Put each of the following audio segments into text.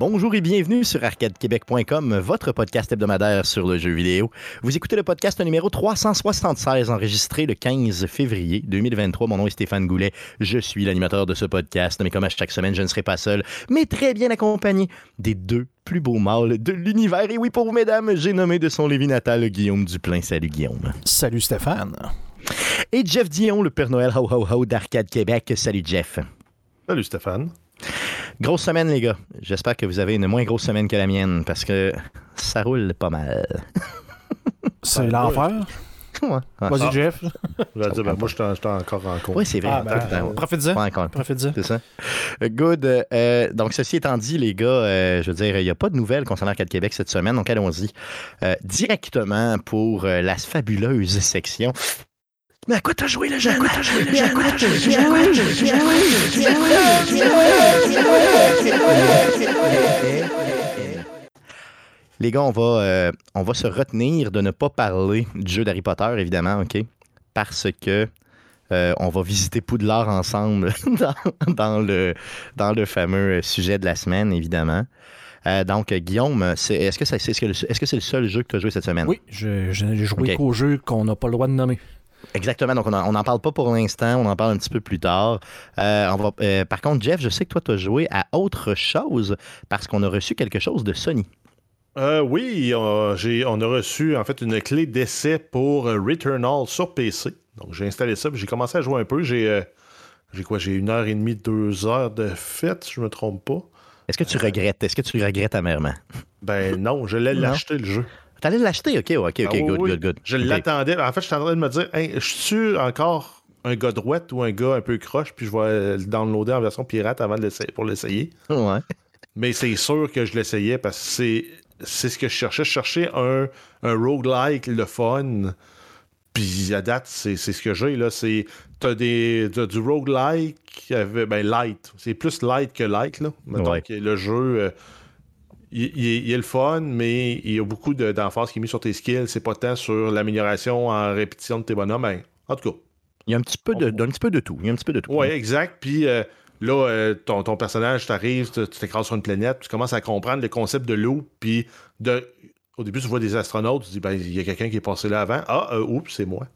Bonjour et bienvenue sur arcadequebec.com, votre podcast hebdomadaire sur le jeu vidéo. Vous écoutez le podcast numéro 376, enregistré le 15 février 2023. Mon nom est Stéphane Goulet. Je suis l'animateur de ce podcast, mais comme à chaque semaine, je ne serai pas seul, mais très bien accompagné des deux plus beaux mâles de l'univers. Et oui, pour vous, mesdames, j'ai nommé de son Lévis natal Guillaume Duplain. Salut, Guillaume. Salut, Stéphane. Et Jeff Dion, le Père Noël ho ho ho d'Arcade Québec. Salut, Jeff. Salut, Stéphane. Grosse semaine, les gars. J'espère que vous avez une moins grosse semaine que la mienne parce que ça roule pas mal. C'est l'enfer. Ouais. Vas-y, Ah. Jeff. Je dire, ben, moi, je suis encore en cours. Oui, c'est vrai. Ah, ben, temps. Profite-en. Profite-en. C'est ça. Good. Euh, donc, ceci étant dit, les gars, euh, je veux dire, il n'y a pas de nouvelles concernant Arcade Québec cette semaine, donc allons-y euh, directement pour euh, la fabuleuse section. Mais à quoi t'as joué le jeune? À quoi t'as joué le jeune? À quoi t'as joué le jeune? À quoi t'as joué le jeune? Les gars, on va, euh, on va se retenir de ne pas parler du jeu d'Harry Potter, évidemment, OK? Parce que euh, on va visiter Poudlard ensemble dans, dans le, dans le fameux sujet de la semaine, évidemment. Euh, donc, Guillaume, c'est- est-ce que c'est est -ce que le- est-ce que c'est le seul jeu que tu as joué cette semaine? Oui, je, je n'ai joué Ok. qu'au jeu qu'on n'a pas le droit de nommer. Exactement. Donc, on n'en parle pas pour l'instant. On en parle un petit peu plus tard. Euh, on va, euh, par contre, Jeff, je sais que toi, tu as joué à autre chose parce qu'on a reçu quelque chose de Sony. Euh, oui, on, a reçu en fait une clé d'essai pour Returnal sur PC. Donc j'ai installé ça, j'ai commencé à jouer un peu. J'ai quoi? J'ai une heure et demie, deux heures de fête, si je me trompe pas. Est-ce que tu regrettes? Est-ce que tu regrettes amèrement? Ben non, je l'ai Non. l'acheté le jeu. T'allais l'acheter? OK, OK, OK, Ah good, oui. good, good. Je l'attendais. En fait, je suis en train de me dire, hey, je suis encore un gars droite ou un gars un peu croche, puis je vais le downloader en version pirate avant de l'essayer, pour l'essayer. Ouais. Mais c'est sûr que je l'essayais parce que c'est, c'est ce que je cherchais. Je cherchais un, un roguelike, le fun. Puis à date, c'est, c'est ce que j'ai. Là. C'est, t'as, des, t'as du roguelike, avec- ben light. C'est plus light que light. Là. Mettons Ouais. que le jeu, euh, il, il il est le fun, mais il y a beaucoup de, d'emphase qui est mis sur tes skills. C'est pas tant sur l'amélioration en répétition de tes bonhommes. Ben, en tout cas, Il y a un petit peu de, un petit peu de tout. Il y a un petit peu de tout. oui, exact. Puis euh, là, euh, ton, ton personnage t'arrive, tu tu t'écrases sur une planète, tu commences à comprendre le concept de l'eau. Puis de, au début, tu vois des astronautes, tu dis, ben, il y a quelqu'un qui est passé là avant. Ah, euh, oups, c'est moi.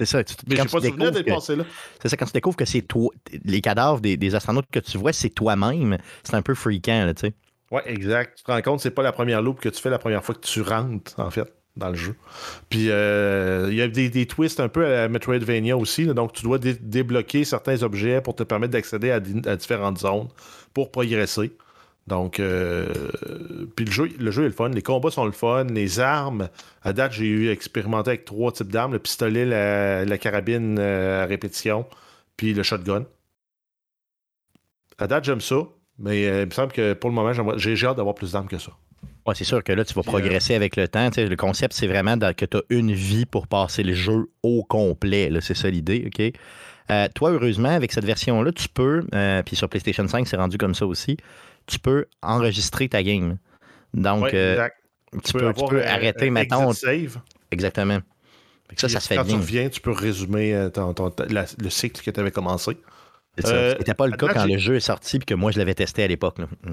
C'est ça. Tu, Mais quand j'ai tu pas souvenir découvres d'être que- passé là. C'est ça, quand tu découvres que c'est toi, les cadavres des, des astronautes que tu vois, c'est toi-même, c'est un peu freakant, là, tu sais. Ouais, exact. Tu te rends compte, c'est pas la première loupe que tu fais la première fois que tu rentres, en fait, dans le jeu. Puis euh, il y a des, des twists un peu à Metroidvania aussi. donc, tu dois dé- débloquer certains objets pour te permettre d'accéder à, di- à différentes zones pour progresser. Donc, euh, le jeu, est le fun. Les combats sont le fun. Les armes, à date, j'ai eu expérimenté avec trois types d'armes le pistolet, la, la carabine euh, à répétition, puis le shotgun. À date, j'aime ça. Mais euh, il me semble que pour le moment, j'ai j'ai hâte d'avoir plus d'armes que ça. Ouais, c'est sûr que là, tu vas progresser avec le temps. tu le concept, c'est vraiment que tu as une vie pour passer le jeu au complet. C'est ça l'idée, OK? Euh, toi, heureusement, avec cette version-là, tu peux, euh, puis sur PlayStation 5, c'est rendu comme ça aussi, tu peux enregistrer ta game. Donc, Ouais, euh, exact. tu, peux, tu peux arrêter, exit save. Exactement. Ça, ça se fait Quand bien. tu reviens, tu peux résumer euh, ton- ton- la- le cycle que tu avais commencé. Euh, C'était pas le cas date, quand le jeu est sorti puis que moi, je l'avais testé à l'époque. Mm.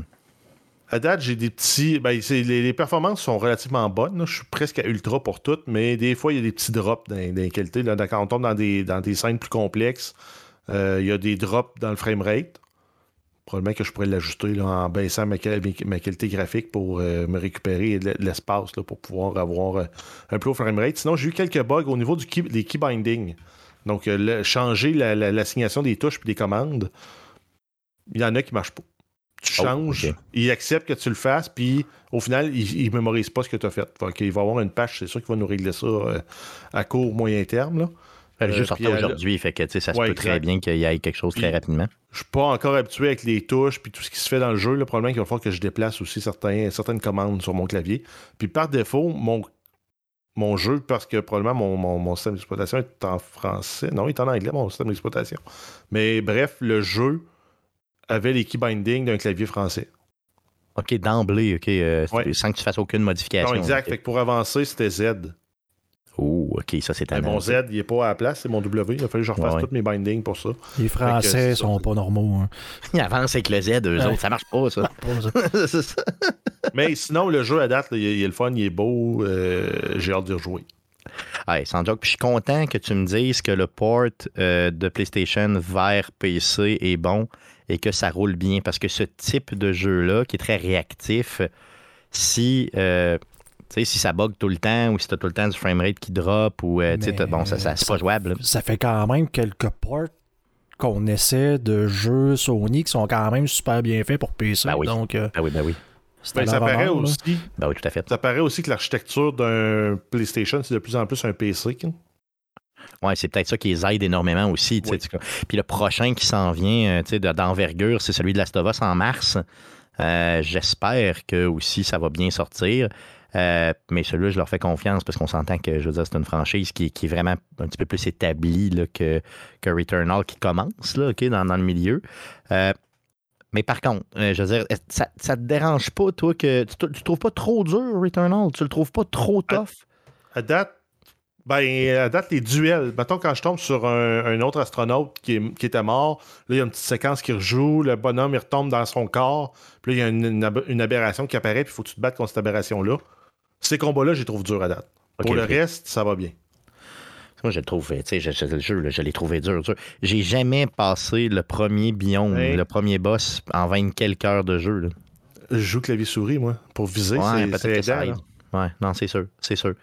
À date, j'ai des petits. Ben, les, les performances sont relativement bonnes. là. Je suis presque à ultra pour toutes, mais des fois, il y a des petits drops dans, dans les qualités. Là, quand on tombe dans des, dans des scènes plus complexes, euh, il y a des drops dans le framerate. Probablement que je pourrais l'ajuster en baissant ma, qual- ma qualité graphique pour euh, me récupérer de l'espace pour pouvoir avoir euh, un plus haut framerate. Sinon, j'ai eu quelques bugs au niveau du key, des. Donc, euh, le- changer la- la- l'assignation des touches et des commandes, il y en a qui ne marchent pas. Tu Oh, changes, il accepte que tu le fasses, puis au final, il ne mémorise pas ce que tu as fait. Fait qu'il va avoir une patch, c'est sûr qu'il va nous régler ça euh, à court, moyen terme. Là. Le jeu Euh, euh, aujourd'hui, fait que ça se Ouais, peut très exact. bien qu'il y ait quelque chose très Puis- rapidement. Je suis pas encore habitué avec les touches puis tout ce qui se fait dans le jeu. Le problème, c'est qu'il va falloir que je déplace aussi certains, certaines commandes sur mon clavier. Puis par défaut, mon, mon jeu, parce que probablement mon, mon, mon système d'exploitation est en français. Non, il est en anglais, mon système d'exploitation. Mais bref, le jeu avait les key bindings d'un clavier français. OK, d'emblée, OK, euh, Ouais. sans que tu fasses aucune modification. Non, exact. Fait que pour avancer, c'était Z. Oh. OK, ça, c'est tannant. mon Z, il n'est pas à la place, c'est mon W. Il a fallu que je refasse Ouais, tous mes bindings pour ça. Les Français c'est sont pas normaux. hein. Ils avancent avec le Z, eux Ouais. autres. Ça marche pas, ça. Pas ça. Mais sinon, le jeu à date, là, il, est, il est le fun, il est beau. euh, J'ai hâte de rejouer. Ouais, sans joke. Puis je suis content que tu me dises que le port euh, de PlayStation vers PC est bon et que ça roule bien. Parce que ce type de jeu-là, qui est très réactif, si, euh, sais, si ça bug tout le temps ou si tu as tout le temps du framerate qui drop ou euh, tu sais, t'as- bon, ça, ça- c'est pas jouable. là. Ça fait quand même quelques ports qu'on essaie de jeux Sony qui sont quand même super bien faits pour PC. Ben oui. Donc, euh, Ah oui, ben oui. Ben, ça paraît là. aussi. Ben oui, tout à fait. Ça paraît aussi que l'architecture d'un PlayStation, c'est de plus en plus un PC. hein. Ouais, c'est peut-être ça qui les aide énormément aussi. Oui. Puis le prochain qui s'en vient, euh, tu sais, de- d'envergure, c'est celui de Last of Us en mars. Euh, J'espère que aussi ça va bien sortir. Euh, mais celui-là, je leur fais confiance parce qu'on s'entend que, je veux dire, c'est une franchise qui, qui est vraiment un petit peu plus établie là, que, que Returnal qui commence là, dans, dans le milieu. Euh, mais par contre, euh, je veux dire, ça, ça te dérange pas, toi, que tu, tu trouves pas trop dur, Returnal? Tu le trouves pas trop tough? À date, ben, à date, les duels. Mettons, quand je tombe sur un, un autre astronaute qui, est- qui était mort, là, il y a une petite séquence qui rejoue, le bonhomme, il retombe dans son corps, puis là, il y a une aberration qui apparaît, puis il faut que tu te battes contre cette aberration-là. Ces combats-là, je les trouve durs à date. Pour le reste, ça va bien. Moi, je le trouve, tu sais, le jeu, là, je l'ai trouvé dur, dur. J'ai jamais passé le premier biome, le premier boss en 20 quelques heures de jeu. là. Je joue clavier-souris, moi, pour viser. Ouais, c'est- peut-être que ça aide. Ouais, non, c'est sûr, c'est sûr.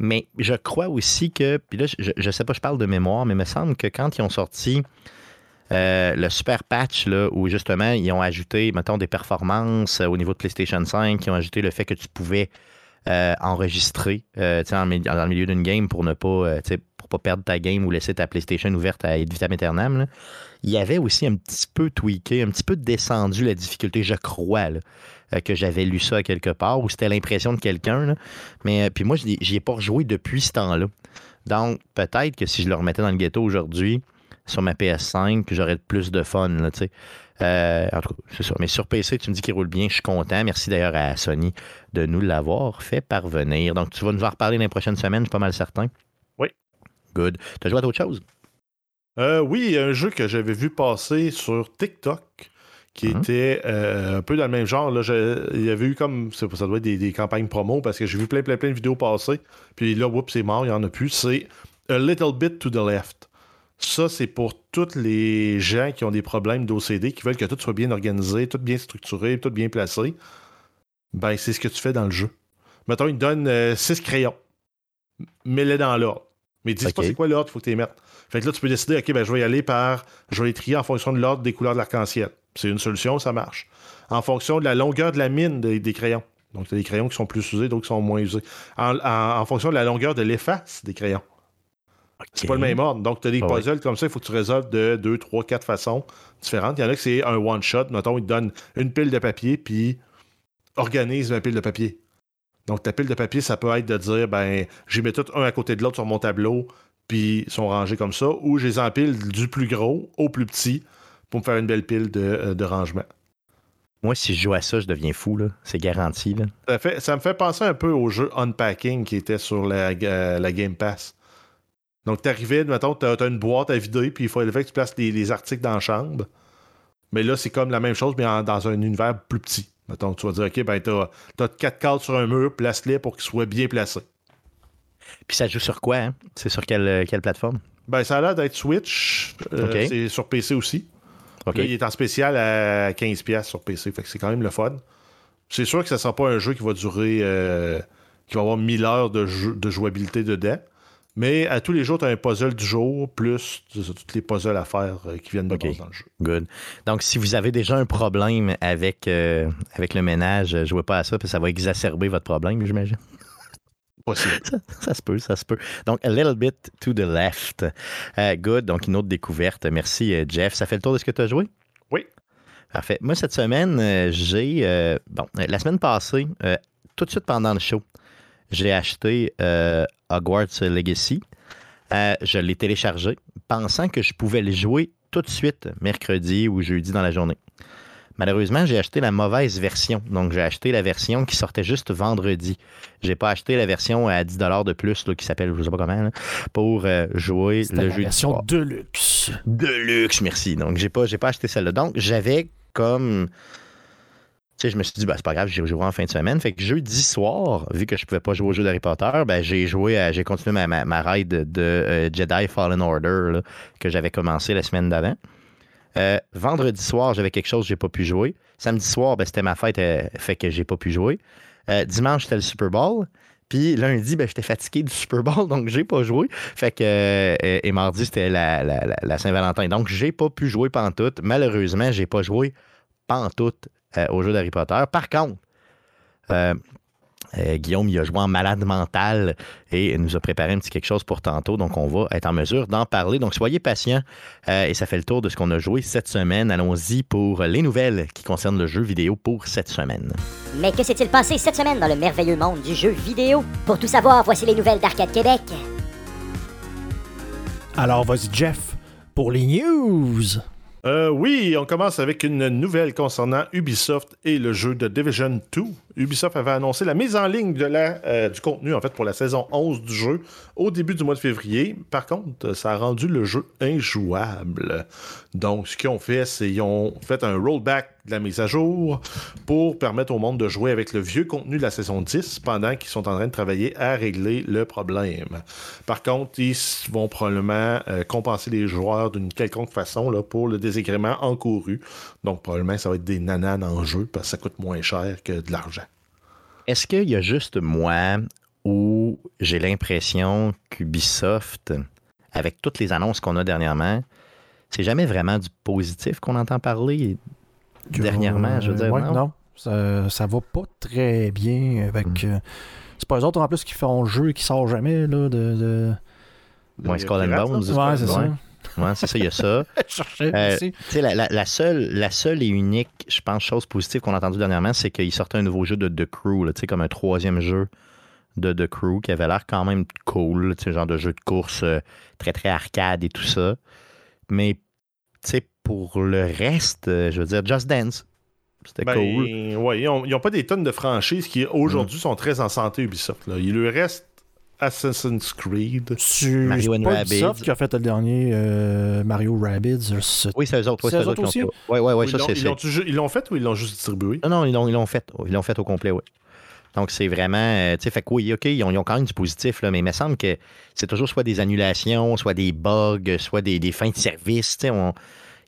Mais je crois aussi que, puis là, je, je sais pas, je parle de mémoire, mais il me semble que quand ils ont sorti euh, le super patch, là, où justement, ils ont ajouté, mettons, des performances euh, au niveau de PlayStation 5, ils ont ajouté le fait que tu pouvais euh, enregistrer euh, dans le milieu d'une game pour ne pas, euh, pour pas perdre ta game ou laisser ta PlayStation ouverte à ad vitam aeternam. là. Il y avait aussi un petit peu tweaké, un petit peu descendu la difficulté, je crois, que j'avais lu ça quelque part, ou c'était l'impression de quelqu'un. Mais puis moi, je n'y ai pas rejoué depuis ce temps-là. Donc, peut-être que si je le remettais dans le ghetto aujourd'hui, sur ma PS5, que j'aurais plus de fun. Euh, en tout cas, c'est ça. Mais sur PC, tu me dis qu'il roule bien, je suis content. Merci d'ailleurs à Sony de nous l'avoir fait parvenir. Donc, tu vas nous en reparler dans les prochaines semaines, je suis pas mal certain. Oui. Good. Tu as joué à d'autres choses? Euh, oui, il y a un jeu que j'avais vu passer sur TikTok qui Mhm. était euh, un peu dans le même genre. Là, Je- il y avait eu comme, ça doit être des, des campagnes promo parce que j'ai vu plein, plein, plein de vidéos passer. Puis là, oups, c'est mort, il n'y en a plus. C'est A Little Bit to the Left. Ça, c'est pour tous les gens qui ont des problèmes d'OCD, qui veulent que tout soit bien organisé, tout bien structuré, tout bien placé. Ben, c'est ce que tu fais dans le jeu. Mettons, il te donne 6 crayons. Mets-les dans l'ordre. Mais dis Ok. pas c'est quoi l'ordre, il faut que tu les mettes. Fait que là, tu peux décider, OK, ben, je vais y aller par. Je vais les trier en fonction de l'ordre des couleurs de l'arc-en-ciel. C'est une solution, ça marche. En fonction de la longueur de la mine des, des crayons. Donc, tu as des crayons qui sont plus usés, d'autres qui sont moins usés. En, en- en fonction de la longueur de l'efface des crayons. C'est pas le même ordre. Donc, tu as des Ah ouais. puzzles comme ça, il faut que tu résolves de 2, 3, 4 façons différentes. Il y en a que c'est un one-shot. Mettons, il te donne une pile de papier, puis organise ma pile de papier. Donc, ta pile de papier, ça peut être de dire, ben, j'y mets tout un à côté de l'autre sur mon tableau, puis ils sont rangés comme ça, ou je les empile du plus gros au plus petit pour me faire une belle pile de, euh, de rangement. Moi, si je joue à ça, je deviens fou, là. C'est garanti, là. Ça, fait- ça me fait penser un peu au jeu Unpacking qui était sur la, euh, la Game Pass. Donc, t'arrivais, mettons, t'as as une boîte à vider, puis il fallait que tu places les, les articles dans la chambre. Mais là, c'est comme la même chose, mais en- dans un univers plus petit. Mettons, tu vas dire, OK, ben, t'as as quatre cadres sur un mur, place-les pour qu'ils soient bien placés. Puis ça joue sur quoi, hein? C'est sur quelle, euh, quelle plateforme? Ben, ça a l'air d'être Switch. Euh. C'est sur PC aussi. Là, il est en spécial à 15$ sur PC. Fait que c'est quand même le fun. C'est sûr que ça ne sera pas un jeu qui va durer. euh, qui va avoir 1000 heures de, jeu- de jouabilité dedans. Mais à tous les jours, tu as un puzzle du jour, plus ça, toutes les puzzles à faire euh, qui viennent de OK. base dans le jeu. Good. Donc, si vous avez déjà un problème avec, euh, avec le ménage, euh, jouez pas à ça, parce que ça va exacerber votre problème, j'imagine. Possible. Ça se peut, ça se peut. Donc, a little bit to the left. Good. Donc, une autre découverte. Merci, Jeff. Ça fait le tour de ce que tu as joué? Oui. Parfait. Moi, cette semaine, euh, j'ai. euh, bon, la semaine passée, tout de suite pendant le show, j'ai acheté euh, Hogwarts Legacy. Euh, je l'ai téléchargé, pensant que je pouvais le jouer tout de suite, mercredi ou jeudi dans la journée. Malheureusement, j'ai acheté la mauvaise version. Donc, j'ai acheté la version qui sortait juste vendredi. J'ai pas acheté la version à 10 de plus, là, qui s'appelle, je sais pas comment, là, pour euh, jouer le la jeu version de luxe. de luxe, merci. Donc, j'ai pas, j'ai pas acheté celle-là. Donc, j'avais comme. Je me suis dit, ben, c'est pas grave, j'ai joué en fin de semaine. Fait que jeudi soir, vu que je pouvais pas jouer au jeu d'Harry Potter, ben, j'ai joué, j'ai continué ma, ma, ma de euh, Jedi Fallen Order que j'avais commencé la semaine d'avant. Euh, vendredi soir, j'avais quelque chose j'ai pas pu jouer. Samedi soir, ben, c'était ma fête, euh, fait que j'ai pas pu jouer. Euh, dimanche, c'était le Super Bowl. Puis lundi, ben, j'étais fatigué du Super Bowl, donc j'ai pas joué. Fait que, euh, et mardi, c'était la, la, la- la Saint-Valentin. Donc, j'ai pas pu jouer pantoute. Malheureusement, j'ai pas joué pantoute euh, au jeu d'Harry Potter. Par contre, euh, euh, Guillaume, il a joué en malade mental et il nous a préparé un petit quelque chose pour tantôt. Donc, on va être en mesure d'en parler. Donc, soyez patients. Euh, et ça fait le tour de ce qu'on a joué cette semaine. Allons-y pour les nouvelles qui concernent le jeu vidéo pour cette semaine. Mais que s'est-il passé cette semaine dans le merveilleux monde du jeu vidéo? Pour tout savoir, voici les nouvelles d'Arcade Québec. Alors, vas-y, Jeff, pour les news. Euh, oui, on commence avec une nouvelle concernant Ubisoft et le jeu de Division 2. Ubisoft avait annoncé la mise en ligne de la, euh, du contenu en fait pour la saison 11 du jeu au début du mois de février. Par contre, ça a rendu le jeu injouable. Donc, ce qu'ils ont fait, c'est qu'ils ont fait un rollback de la mise à jour pour permettre au monde de jouer avec le vieux contenu de la saison 10 pendant qu'ils sont en train de travailler à régler le problème. Par contre, ils vont probablement euh, compenser les joueurs d'une quelconque façon là, pour le désagrément encouru. Donc, probablement, ça va être des nananes en jeu parce que ça coûte moins cher que de l'argent. Est-ce qu'il y a juste moi où j'ai l'impression qu'Ubisoft, avec toutes les annonces qu'on a dernièrement, c'est jamais vraiment du positif qu'on entend parler dernièrement, je veux dire. Ouais, non? non, ça, ça va pas très bien avec. Mm. euh, c'est pas eux autres en plus qui font le jeu et qui sort jamais là, de. de... Ouais, Skull and Bones. Ouais, c'est ça. Ouais, c'est ça, il y a ça. Euh, aussi. Tu sais, la, la- la seule, la seule et unique, je pense, chose positive qu'on a entendue dernièrement, c'est qu'il sortait un nouveau jeu de The Crew, là, tu sais, comme un troisième jeu de The Crew qui avait l'air quand même cool, tu sais, genre de jeu de course euh, très, très arcade et tout ça. Mais, tu sais, pour le reste, euh, je veux dire, Just Dance. C'était Ben, cool. ouais, ils n'ont pas des tonnes de franchises qui aujourd'hui sont très en santé Ubisoft. Là. Il lui reste Assassin's Creed. Tu- Mario and pas Rabbids. Ubisoft qui a fait le dernier euh, Mario Rabbids. c'est- Oui, c'est eux autres. C'est eux autres aussi? ouais, ouais, Ils ça, c'est. ils l'ont fait ou ils l'ont juste distribué? Non, non, ils l'ont, ils l'ont fait. Ils l'ont fait au complet, oui. Donc, c'est vraiment. euh, tu sais, fait que oui, OK, ils ont, ils ont quand même du positif, là, mais il me semble que c'est toujours soit des annulations, soit des bugs, soit des, des fins de service. Tu sais,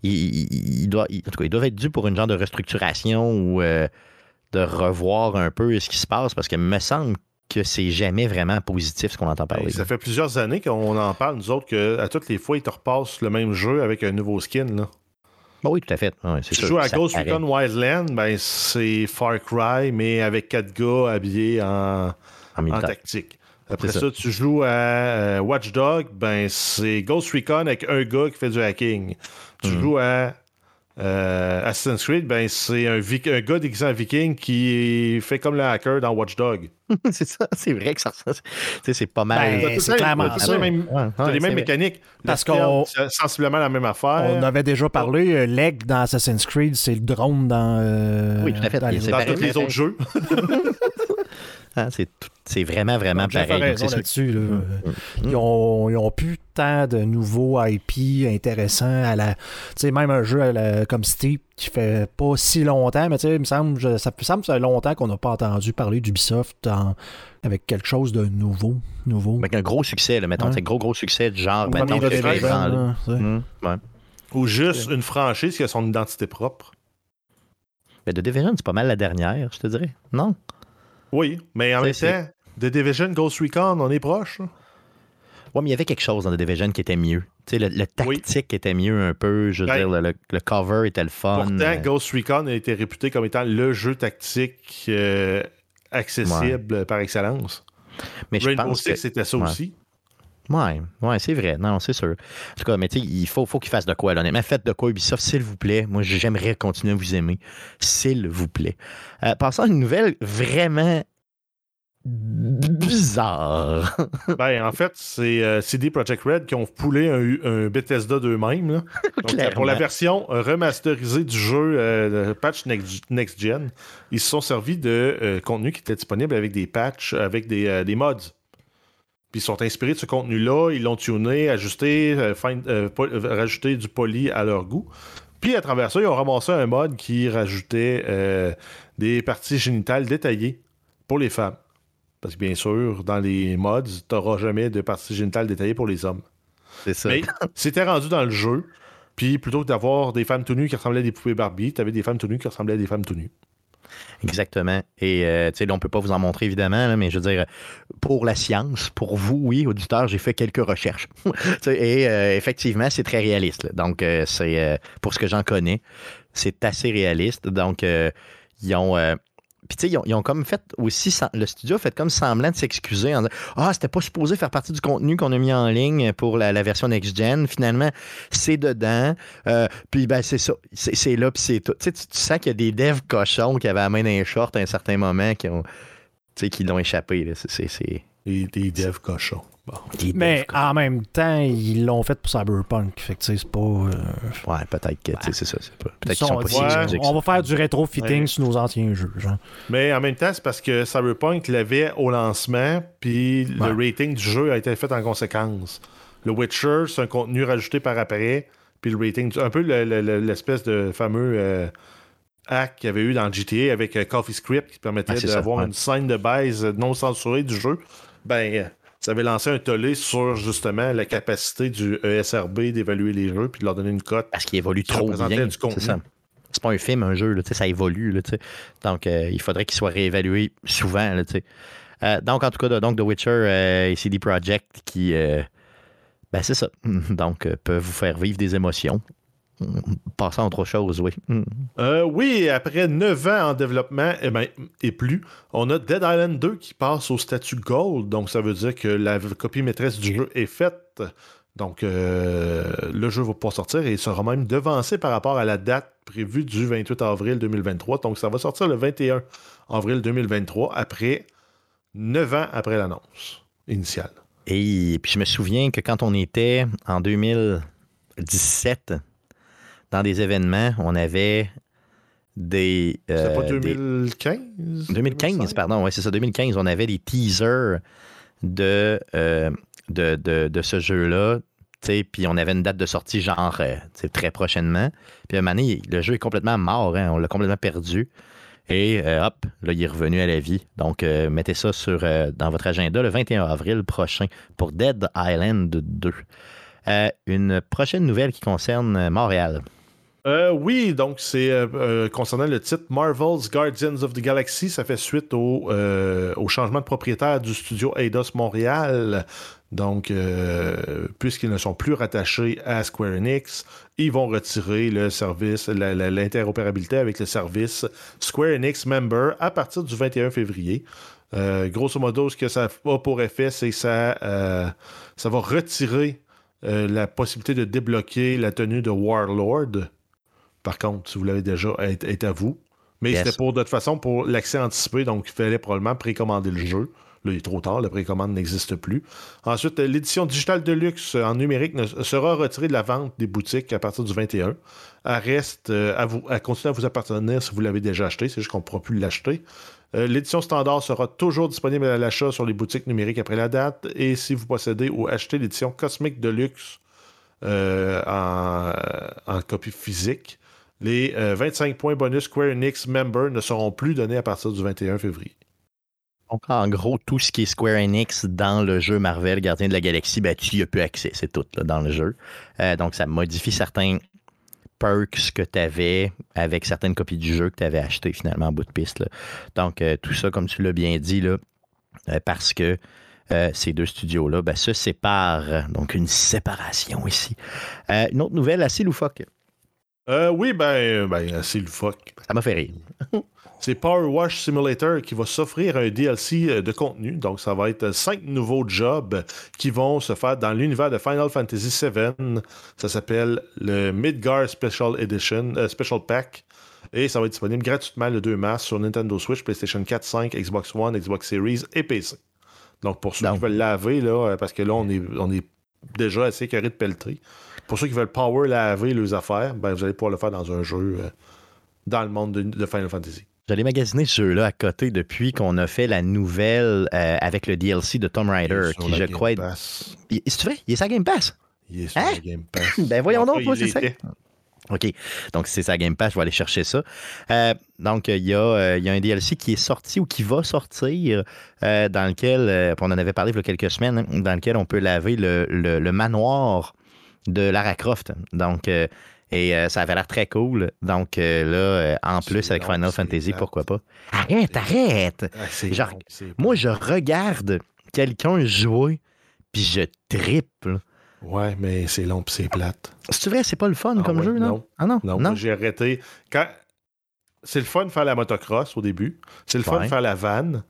ils, en tout cas, ils doivent être dus pour une genre de restructuration ou euh, de revoir un peu ce qui se passe parce que me semble que c'est jamais vraiment positif ce qu'on entend parler. Ben, ça fait plusieurs années qu'on en parle, nous autres, qu'à toutes les fois, ils te repassent le même jeu avec un nouveau skin. Là. Bon, oui, tout à fait. Ouais, Tu sûr, joues à Ghost. Recon Wildland, ben, c'est Far Cry, mais avec quatre gars habillés en, en tactique. Après ça. tu joues à euh, Watch Dog, ben, c'est Ghost Recon avec un gars qui fait du hacking. Tu Mhm. joues à euh, Assassin's Creed, ben, c'est un, gars déguisé en viking qui fait comme le hacker dans Watch Dog. c'est ça, c'est vrai que ça, c'est pas mal. Ben, c'est clairement ça. les mêmes vrai. mécaniques. Parce qu'on- c'est sensiblement la même affaire. On avait déjà parlé, euh, l'aigle dans Assassin's Creed, c'est le drone dans. euh, Oui, tout à fait. dans les tous les autres jeux. Hein, c'est, vraiment, vraiment Donc, pareil. Donc, là-dessus. là. Mm. Ils, ont, ils ont plus tant de nouveaux IP intéressants à la. Tu sais, même un jeu à la- comme Steep qui fait pas si longtemps, mais tu sais, il me semble, je- ça me semble que ça fait longtemps qu'on n'a pas entendu parler d'Ubisoft en- avec quelque chose de nouveau. nouveau. Avec un gros succès, là, mettons, c'est gros, gros succès du genre, mettons, de hein. Hum, ouais. Ou juste une franchise qui a son identité propre. Mais The Division, c'est pas mal la dernière, je te dirais. Non? Oui, mais en même temps, The Division, Ghost Recon, on est proche. là. Ouais, mais il y avait quelque chose dans The Division qui était mieux. Tu sais, le, le tactique était mieux un peu, je veux Ben, dire, le, cover était le fun. Pourtant, euh, Ghost Recon a été réputé comme étant le jeu tactique euh, accessible par excellence. mais je pense que... C'était ça ouais. aussi. Ouais, ouais, c'est vrai. Non, c'est sûr. En tout cas, mais tu sais, il faut, faut qu'il fasse de quoi, là. Honnêtement, faites de quoi, Ubisoft, s'il vous plaît. Moi, j'aimerais continuer à vous aimer. S'il vous plaît. Euh, passons à une nouvelle vraiment bizarre. ben, en fait, c'est euh, CD Projekt Red qui ont poulé un, un Bethesda d'eux-mêmes. pour la version remasterisée du jeu, euh, patch next, Next Gen, ils se sont servis de euh, contenu qui était disponible avec des patchs, avec des, euh, des mods. Puis ils sont inspirés de ce contenu-là, ils l'ont tuné, ajusté, euh, euh, euh, rajouté du poly à leur goût. Puis à travers ça, ils ont ramassé un mod qui rajoutait euh, des parties génitales détaillées pour les femmes. Parce que bien sûr, dans les mods, tu n'auras jamais de parties génitales détaillées pour les hommes. C'est ça. Mais c'était rendu dans le jeu. Puis plutôt que d'avoir des femmes tout nues qui ressemblaient à des poupées Barbie, tu avais des femmes tout nues qui ressemblaient à des femmes tout nues. Exactement. Et euh, tu sais, on peut pas vous en montrer évidemment, là, mais je veux dire, pour la science, pour vous, oui, auditeurs, j'ai fait quelques recherches. Et euh, effectivement, c'est très réaliste. Donc, euh, c'est pour ce que j'en connais, c'est assez réaliste. Donc, ils ont. Puis, tu sais, ils ont, comme fait aussi. Le studio a fait comme semblant de s'excuser en disant Ah, c'était pas supposé faire partie du contenu qu'on a mis en ligne pour la, version next-gen. Finalement, c'est dedans. Euh, puis, ben, c'est ça. C'est là, puis c'est tout. Tu tu, sens qu'il y a des devs cochons qui avaient la main dans les shorts à un certain moment qui ont. Tu sais, qui l'ont échappé. C'est- Et des devs cochons. Bon. Mais en même temps, ils l'ont fait pour Cyberpunk. Fait que tu sais, c'est pas. euh, Ouais, peut-être que. c'est ça. c'est pas- ils Peut-être qu'ils sont sont pas si on va faire du rétro-fitting Ouais. sur nos anciens jeux. Genre. Mais en même temps, c'est parce que Cyberpunk l'avait au lancement, puis le rating du jeu a été fait en conséquence. Le Witcher, c'est un contenu rajouté par après, puis le rating, du- un peu le- le- le- l'espèce de fameux euh, hack qu'il y avait eu dans GTA avec euh, CoffeeScript qui permettait Ah, d'avoir ouais. une scène de base non censurée du jeu. Ben, euh, ça avait lancé un tollé sur justement la capacité du ESRB d'évaluer les jeux puis de leur donner une cote. Parce qu'il évolue Qui trop bien. C'est ça. C'est pas un film, un jeu, là, ça évolue. Là, donc, euh, il faudrait qu'il soit réévalué souvent. Là. Euh, donc, en tout cas, donc, The Witcher euh, et CD Projekt qui, euh, ben, c'est ça. Donc, peuvent vous faire vivre des émotions. Passons à autre chose, oui. Mm. Euh, oui, après 9 ans en développement eh ben, et plus, on a Dead Island 2 qui passe au statut Gold. Donc, ça veut dire que la copie maîtresse du jeu est faite. Donc, euh, le jeu va pas sortir et il sera même devancé par rapport à la date prévue du 28 avril 2023. Donc, ça va sortir le 21 avril 2023, après 9 ans après l'annonce initiale. Et puis je me souviens que quand on était en 2017 dans des événements, on avait des. Euh, pas des- 2015 2015, pardon, oui, c'est ça, 2015. On avait des teasers de, euh, de, de, de ce jeu-là. Puis on avait une date de sortie genre euh, très prochainement. Puis à un moment donné, le jeu est complètement mort. hein, on l'a complètement perdu. Et euh, hop, là, il est revenu à la vie. Donc, euh, mettez ça sur, euh, dans votre agenda le 21 avril prochain pour Dead Island 2. Euh, une prochaine nouvelle qui concerne Montréal. Euh, oui, donc c'est euh, euh, concernant le titre Marvel's Guardians of the Galaxy, ça fait suite au, changement de propriétaire du studio Eidos Montréal. Donc, puisqu'ils ne sont plus rattachés à Square Enix, ils vont retirer le service, l'interopérabilité avec le service Square Enix Member à partir du 21 février. Grosso modo, ce que ça a pour effet, c'est que ça, va retirer la possibilité de débloquer la tenue de Warlord. Par contre, si vous l'avez déjà, est, est à vous. Mais Yes. c'était pour, de toute façon, pour l'accès anticipé, donc il fallait probablement précommander le jeu. Là, il est trop tard, la précommande n'existe plus. Ensuite, l'édition digitale de luxe en numérique ne- sera retirée de la vente des boutiques à partir du 21. Elle reste euh, à, vous, à continuer à vous appartenir si vous l'avez déjà acheté, c'est juste qu'on ne pourra plus l'acheter. Euh, L'édition standard sera toujours disponible à l'achat sur les boutiques numériques après la date. Et si vous possédez ou achetez l'édition cosmique de luxe euh, en, en copie physique, les euh, 25 points bonus Square Enix Member ne seront plus donnés à partir du 21 février. Donc, en gros, tout ce qui est Square Enix dans le jeu Marvel Gardien de la Galaxie, ben, tu n'y as plus accès. C'est tout là, dans le jeu. Euh, donc, ça modifie certains perks que tu avais avec certaines copies du jeu que tu avais acheté finalement en bout de piste. Donc, euh, tout ça, comme tu l'as bien dit, là, euh, parce que euh, ces deux studios-là ben, se séparent. Donc, une séparation ici. Euh, une autre nouvelle assez loufoque. Euh, oui, ben, ben c'est le fuck. Ça m'a fait rire. C'est Power Wash Simulator qui va s'offrir un DLC euh, de contenu. Donc, ça va être cinq nouveaux jobs qui vont se faire dans l'univers de Final Fantasy VII. Ça s'appelle le Midgar Special Edition, euh, Special Pack. Et ça va être disponible gratuitement le 2 mars sur Nintendo Switch, PlayStation 4, 5, Xbox One, Xbox Series et PC. Donc pour ceux qui veulent laver, là, parce que là, on est, on est déjà assez carré de pelleterie. Pour ceux qui veulent power laver leurs affaires, ben, vous allez pouvoir le faire dans un jeu euh, dans le monde de, de Final Fantasy. J'allais magasiner ce jeu-là à côté depuis qu'on a fait la nouvelle euh, avec le DLC de Tomb Raider, qui je Game crois. est- Pass. C'est vrai? Il est sa Game Pass? Il est sur Hein? la Game Pass. Ben voyons donc, moi, c'est ça. OK. Donc, si c'est sa Game Pass, je vais aller chercher ça. Euh, donc, il y, a, euh, il y a un DLC qui est sorti ou qui va sortir, euh, dans lequel, euh, on en avait parlé il y a quelques semaines, hein, dans lequel on peut laver le, le- le manoir de Lara Croft. Donc, euh, et euh, ça avait l'air très cool. Donc, euh, là, en plus, avec long, Final Fantasy, pourquoi pas? Arrête, arrête! Ah, Genre, long, Moi, je regarde quelqu'un jouer, puis je triple. Ouais, mais c'est long pis c'est plate. C'est vrai, c'est pas le fun Ah comme ouais, jeu, non? non. Ah non? Non, j'ai arrêté. Quand... C'est le fun de faire la motocross au début. C'est le fun Ouais. de faire la vanne.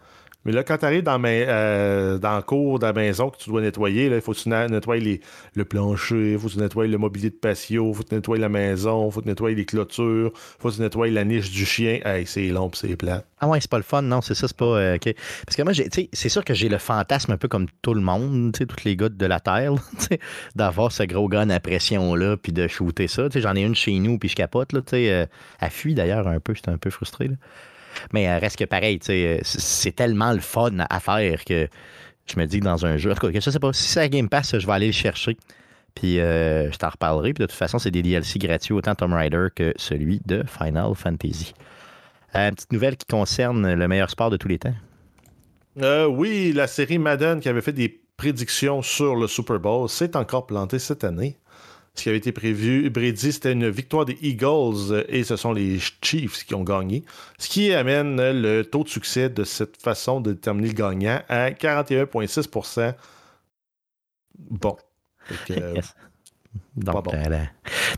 Mais là, quand tu arrives dans, euh, dans le cours de la maison que tu dois nettoyer, il faut que tu nettoies les- le plancher, il faut que tu nettoies le mobilier de patio, il faut que tu nettoies la maison, il faut que tu nettoies les clôtures, il faut que tu nettoies la niche du chien. Hey, c'est long c'est plate. Ah ouais, c'est pas le fun, non, c'est ça, c'est pas. euh. Parce que moi, c'est sûr que j'ai le fantasme un peu comme tout le monde, tous les gars de la Terre, d'avoir ce gros gun à pression-là, puis de shooter ça. J'en ai une chez nous, puis je capote, là, euh, elle fuit d'ailleurs un peu, j'étais un peu frustré, là. Mais euh, reste que pareil, euh, c'est- tellement le fun à faire que je me dis que dans un jeu. En tout sais pas, si c'est à Game Pass, je vais aller le chercher. Puis euh, je t'en reparlerai. Puis de toute façon, c'est des DLC gratuits, autant Tomb Raider que celui de Final Fantasy. Euh, petite nouvelle qui concerne le meilleur sport de tous les temps. Oui, la série Madden qui avait fait des prédictions sur le Super Bowl s'est encore plantée cette année. Ce qui avait été prévu, prédit, c'était une victoire des Eagles euh, et ce sont les Chiefs qui ont gagné. Ce qui amène le taux de succès de cette façon de déterminer le gagnant à 41,6 Bon. Euh, Yes. Donc, pas bon. euh, la-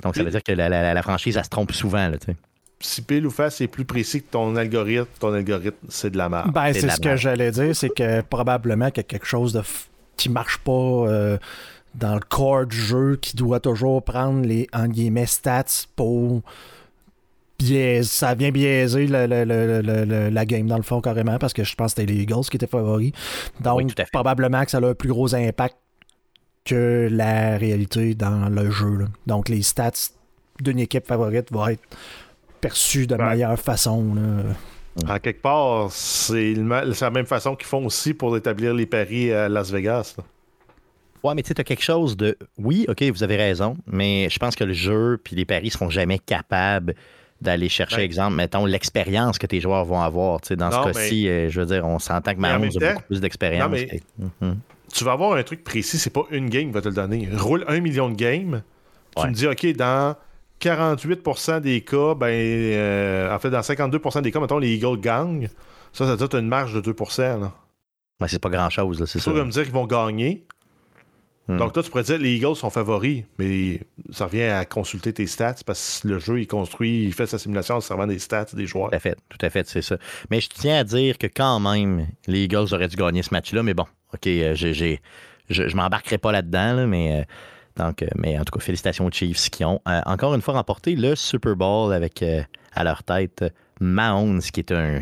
donc, ça veut dire que la, la- la franchise, elle se trompe souvent. Là, tu sais. si pile ou face est plus précis que ton algorithme, ton algorithme, c'est de la merde. Ben, c'est ce que j'allais dire, c'est que probablement qu'il y a quelque chose de f- qui marche pas euh, dans le corps du jeu, qui doit toujours prendre les en guillemets stats pour biaiser. Ça vient biaiser le- le- le- le- le- la game dans le fond carrément, parce que je pense que c'était les Eagles qui étaient favoris. Donc, Oui, tout à fait. probablement que ça a un plus gros impact que la réalité dans le jeu. là. Donc, les stats d'une équipe favorite vont être perçues de Ouais. meilleure façon. là. En quelque part, c'est la même façon qu'ils font aussi pour établir les paris à Las Vegas. là. Ouais, mais tu sais, t'as quelque chose de. Oui, OK, vous avez raison, mais je pense que le jeu puis les paris seront jamais capables d'aller chercher, Ben. exemple, mettons, l'expérience que tes joueurs vont avoir. Dans Non, ce cas-ci, euh, je veux dire, on s'entend que Mahomes a beaucoup plus d'expérience. Non, mais- Et- Mhm. tu vas avoir un truc précis, c'est pas une game qui va te le donner. Roule un million de games. Tu Ouais. me dis, OK, dans 48% des cas, ben, euh, en fait, dans 52% des cas, mettons, les Eagles gagnent. Ça, ça te donne une marge de 2%. là. Ouais, c'est pas grand-chose, là, c'est ça. sûr de me dire qu'ils vont gagner. Hmm. Donc, toi, tu pourrais dire les Eagles sont favoris, mais ça revient à consulter tes stats parce que le jeu, il construit, il fait sa simulation en servant des stats des joueurs. Tout à fait, tout à fait, c'est ça. Mais je tiens à dire que quand même, les Eagles auraient dû gagner ce match-là, mais bon, OK, euh, j'ai, je, je m'embarquerai pas là-dedans, là, mais, euh, donc, euh, mais en tout cas, félicitations aux Chiefs qui ont encore une fois remporté le Super Bowl avec à leur tête Mahomes, qui est un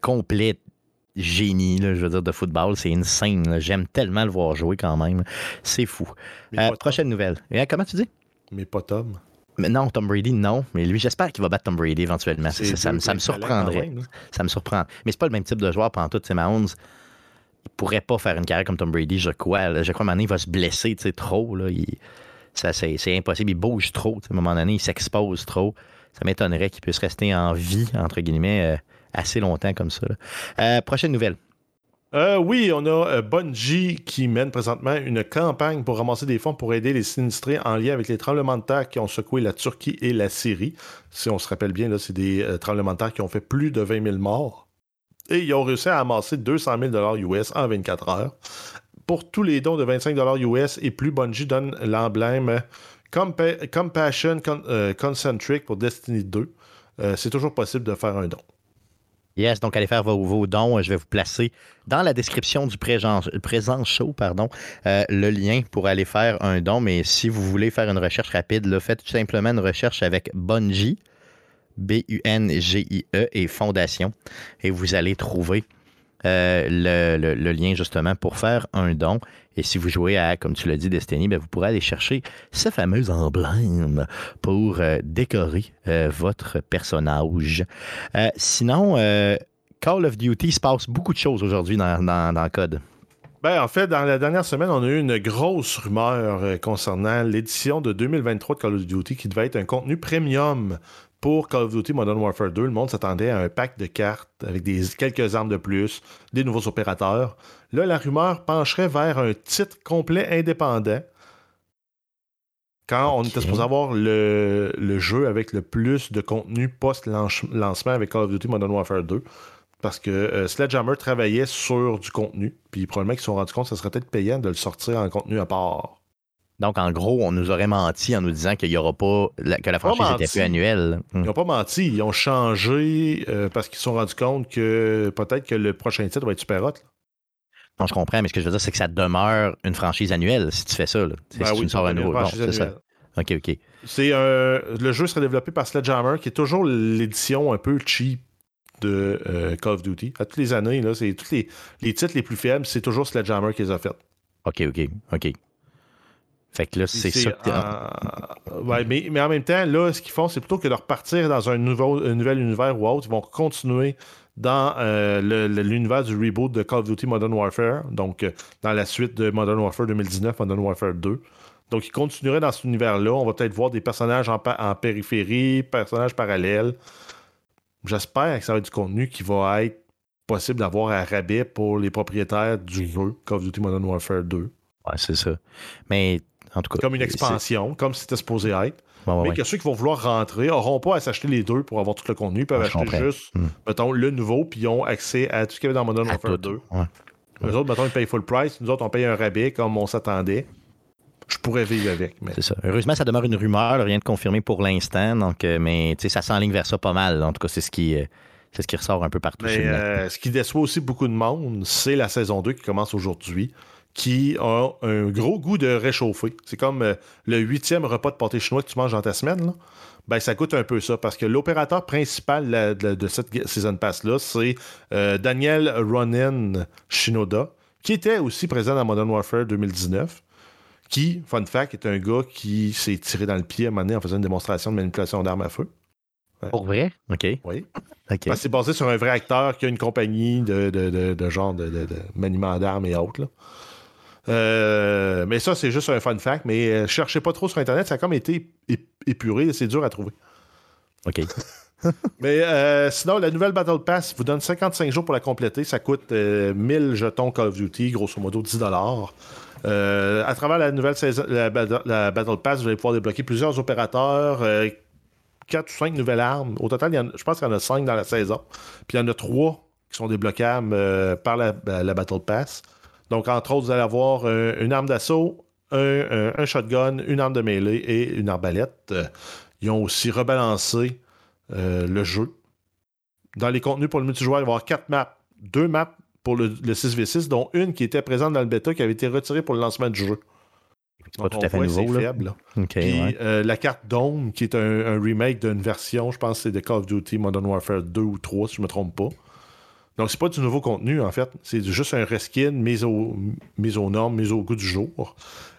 complet génie, là, je veux dire, de football. C'est insane. là. J'aime tellement le voir jouer quand même. C'est fou. Euh, prochaine nouvelle. Et, comment tu dis? Mais pas Tom. Mais non, Tom Brady, non. Mais lui, j'espère qu'il va battre Tom Brady éventuellement. Ça, me- ça surprendrait. même, là. Ça me surprend. Mais c'est pas le même type de joueur pendant tout. C'est Mahomes. Il pourrait pas faire une carrière comme Tom Brady, je crois. là. Je crois qu'à un moment donné, il va se blesser trop. Là. Il- ça, c'est, impossible. Il bouge trop. À un moment donné, il s'expose trop. Ça m'étonnerait qu'il puisse rester en vie, entre guillemets, euh, assez longtemps comme ça. Euh, prochaine nouvelle. Euh, oui, on a euh, Bungie qui mène présentement une campagne pour ramasser des fonds pour aider les sinistrés en lien avec les tremblements de terre qui ont secoué la Turquie et la Syrie. Si on se rappelle bien, c'est des tremblements de terre qui ont fait plus de 20 000 morts. Et ils ont réussi à amasser 200 000 US en 24 heures. Pour tous les dons de 25 US et plus, Bungie donne l'emblème Compa- Compassion Con- Concentric pour Destiny 2. Euh, c'est toujours possible de faire un don. Yes, donc allez faire vos, dons. Je vais vous placer dans la description du présent, show pardon, euh, le lien pour aller faire un don. Mais si vous voulez faire une recherche rapide, faites tout simplement une recherche avec Bungie. B-U-N-G-I-E et Fondation. Et vous allez trouver euh, le lien justement pour faire un don. Et si vous jouez à, comme tu l'as dit, Destiny, ben, vous pourrez aller chercher ce fameux emblème pour euh, décorer euh, votre personnage. Euh, sinon, Call of Duty, il se passe beaucoup de choses aujourd'hui dans, dans, dans le code. Ben, en fait, dans la dernière semaine, on a eu une grosse rumeur concernant l'édition de 2023 de Call of Duty qui devait être un contenu premium pour Call of Duty Modern Warfare 2. Le monde s'attendait à un pack de cartes avec des, quelques armes de plus, des nouveaux opérateurs. Là, la rumeur pencherait vers un titre complet indépendant. Quand on était supposé avoir le, le jeu avec le plus de contenu post-lancement avec Call of Duty Modern Warfare 2. Parce que euh, Sledgehammer travaillait sur du contenu. Puis probablement qu'ils se sont rendus compte que ça serait peut-être payant de le sortir en contenu à part. Donc, en gros, on nous aurait menti en nous disant qu'il y aura pas, la- que la franchise Pas était menti. plus annuelle. Ils Hmm. n'ont pas menti. Ils ont changé euh, parce qu'ils se sont rendus compte que peut-être que le prochain titre va être super hot. là. Non, je comprends, mais ce que je veux dire, c'est que ça demeure une franchise annuelle si tu fais ça. Là. Ben si oui, tu sors un nouveau. Bon, c'est ça. OK, OK. C'est un- le jeu serait développé par Sledgehammer, qui est toujours l'édition un peu cheap de euh, Call of Duty. À toutes les années, là, c'est tous les, les titres les plus faibles, c'est toujours Sledgehammer qui les a fait. OK, OK, OK. Fait que là, c'est ça. que t'es- euh, ouais, mais, mais en même temps, là, ce qu'ils font, c'est plutôt que de repartir dans un, nouveau, un nouvel univers ou autre, ils vont continuer dans euh, l'univers du reboot de Call of Duty Modern Warfare, donc euh, dans la suite de Modern Warfare 2019, Modern Warfare 2. Donc, ils continueraient dans cet univers-là. On va peut-être voir des personnages en, en périphérie, personnages parallèles. J'espère que ça va être du contenu qui va être possible d'avoir à rabais pour les propriétaires du jeu Call of Duty Modern Warfare 2. Ouais, c'est ça. Mais en tout cas. Comme une expansion, comme c'était supposé être. Mais ouais. que ceux qui vont vouloir rentrer n'auront pas à s'acheter les deux pour avoir tout le contenu. Ils peuvent Ah, acheter comprends. juste, Hmm. mettons, le nouveau, puis ils ont accès à tout ce qu'il y avait dans Modern Warfare tout. 2. Ouais. Les autres, mettons, ils payent full price. Nous autres, on paye un rabais comme on s'attendait. Je pourrais vivre avec. Mais... C'est ça. Heureusement, ça demeure une rumeur, rien de confirmé pour l'instant. Donc, euh, mais ça s'enligne vers ça pas mal. En tout cas, c'est ce qui, euh, c'est ce qui ressort un peu partout. Mais net. euh, ce qui déçoit aussi beaucoup de monde, c'est la saison 2 qui commence aujourd'hui, qui a un gros goût de réchauffer. C'est comme euh, le huitième repas de pâté chinois que tu manges dans ta semaine. là. Ben, ça coûte un peu ça, parce que l'opérateur principal de, de cette Season Pass-là, c'est euh, Daniel Ronin Shinoda, qui était aussi présent dans Modern Warfare 2019, qui, fun fact, est un gars qui s'est tiré dans le pied à un moment donné en faisant une démonstration de manipulation d'armes à feu. Pour vrai? OK. Oui. C'est basé sur un vrai acteur qui a une compagnie de, de, de- de genre de, de- de maniement d'armes et autres. là. Euh, mais ça, c'est juste un fun fact. Mais euh, cherchez pas trop sur Internet, ça a comme été ép- épuré, c'est dur à trouver. OK. Mais euh, sinon, la nouvelle Battle Pass vous donne 55 jours pour la compléter. Ça coûte euh, 1000 jetons Call of Duty, grosso modo 10 euh, À travers la nouvelle saison, la, Battle- la Battle Pass, vous allez pouvoir débloquer plusieurs opérateurs, 4 ou 5 nouvelles armes. Au total, il y en je pense qu'il y en a 5 dans la saison. Puis il y en a 3 qui sont débloquables par la, la Battle Pass. Donc, entre autres, vous allez avoir euh, une arme d'assaut, un, un- un shotgun, une arme de mêlée et une arbalète. Euh, ils ont aussi rebalancé euh, le jeu. Dans les contenus pour le multijoueur, il va y avoir quatre maps. Deux maps pour le, le 6v6, dont une qui était présente dans le bêta qui avait été retirée pour le lancement du jeu. C'est pas Donc, tout à fait nouveau. c'est là. faible. là. Puis ouais. euh, la carte Dome, qui est un, un remake d'une version, je pense que c'est de Call of Duty Modern Warfare 2 ou 3, si je ne me trompe pas. Donc, c'est pas du nouveau contenu, en fait. C'est juste un reskin mis, au, mis aux normes, mis au goût du jour.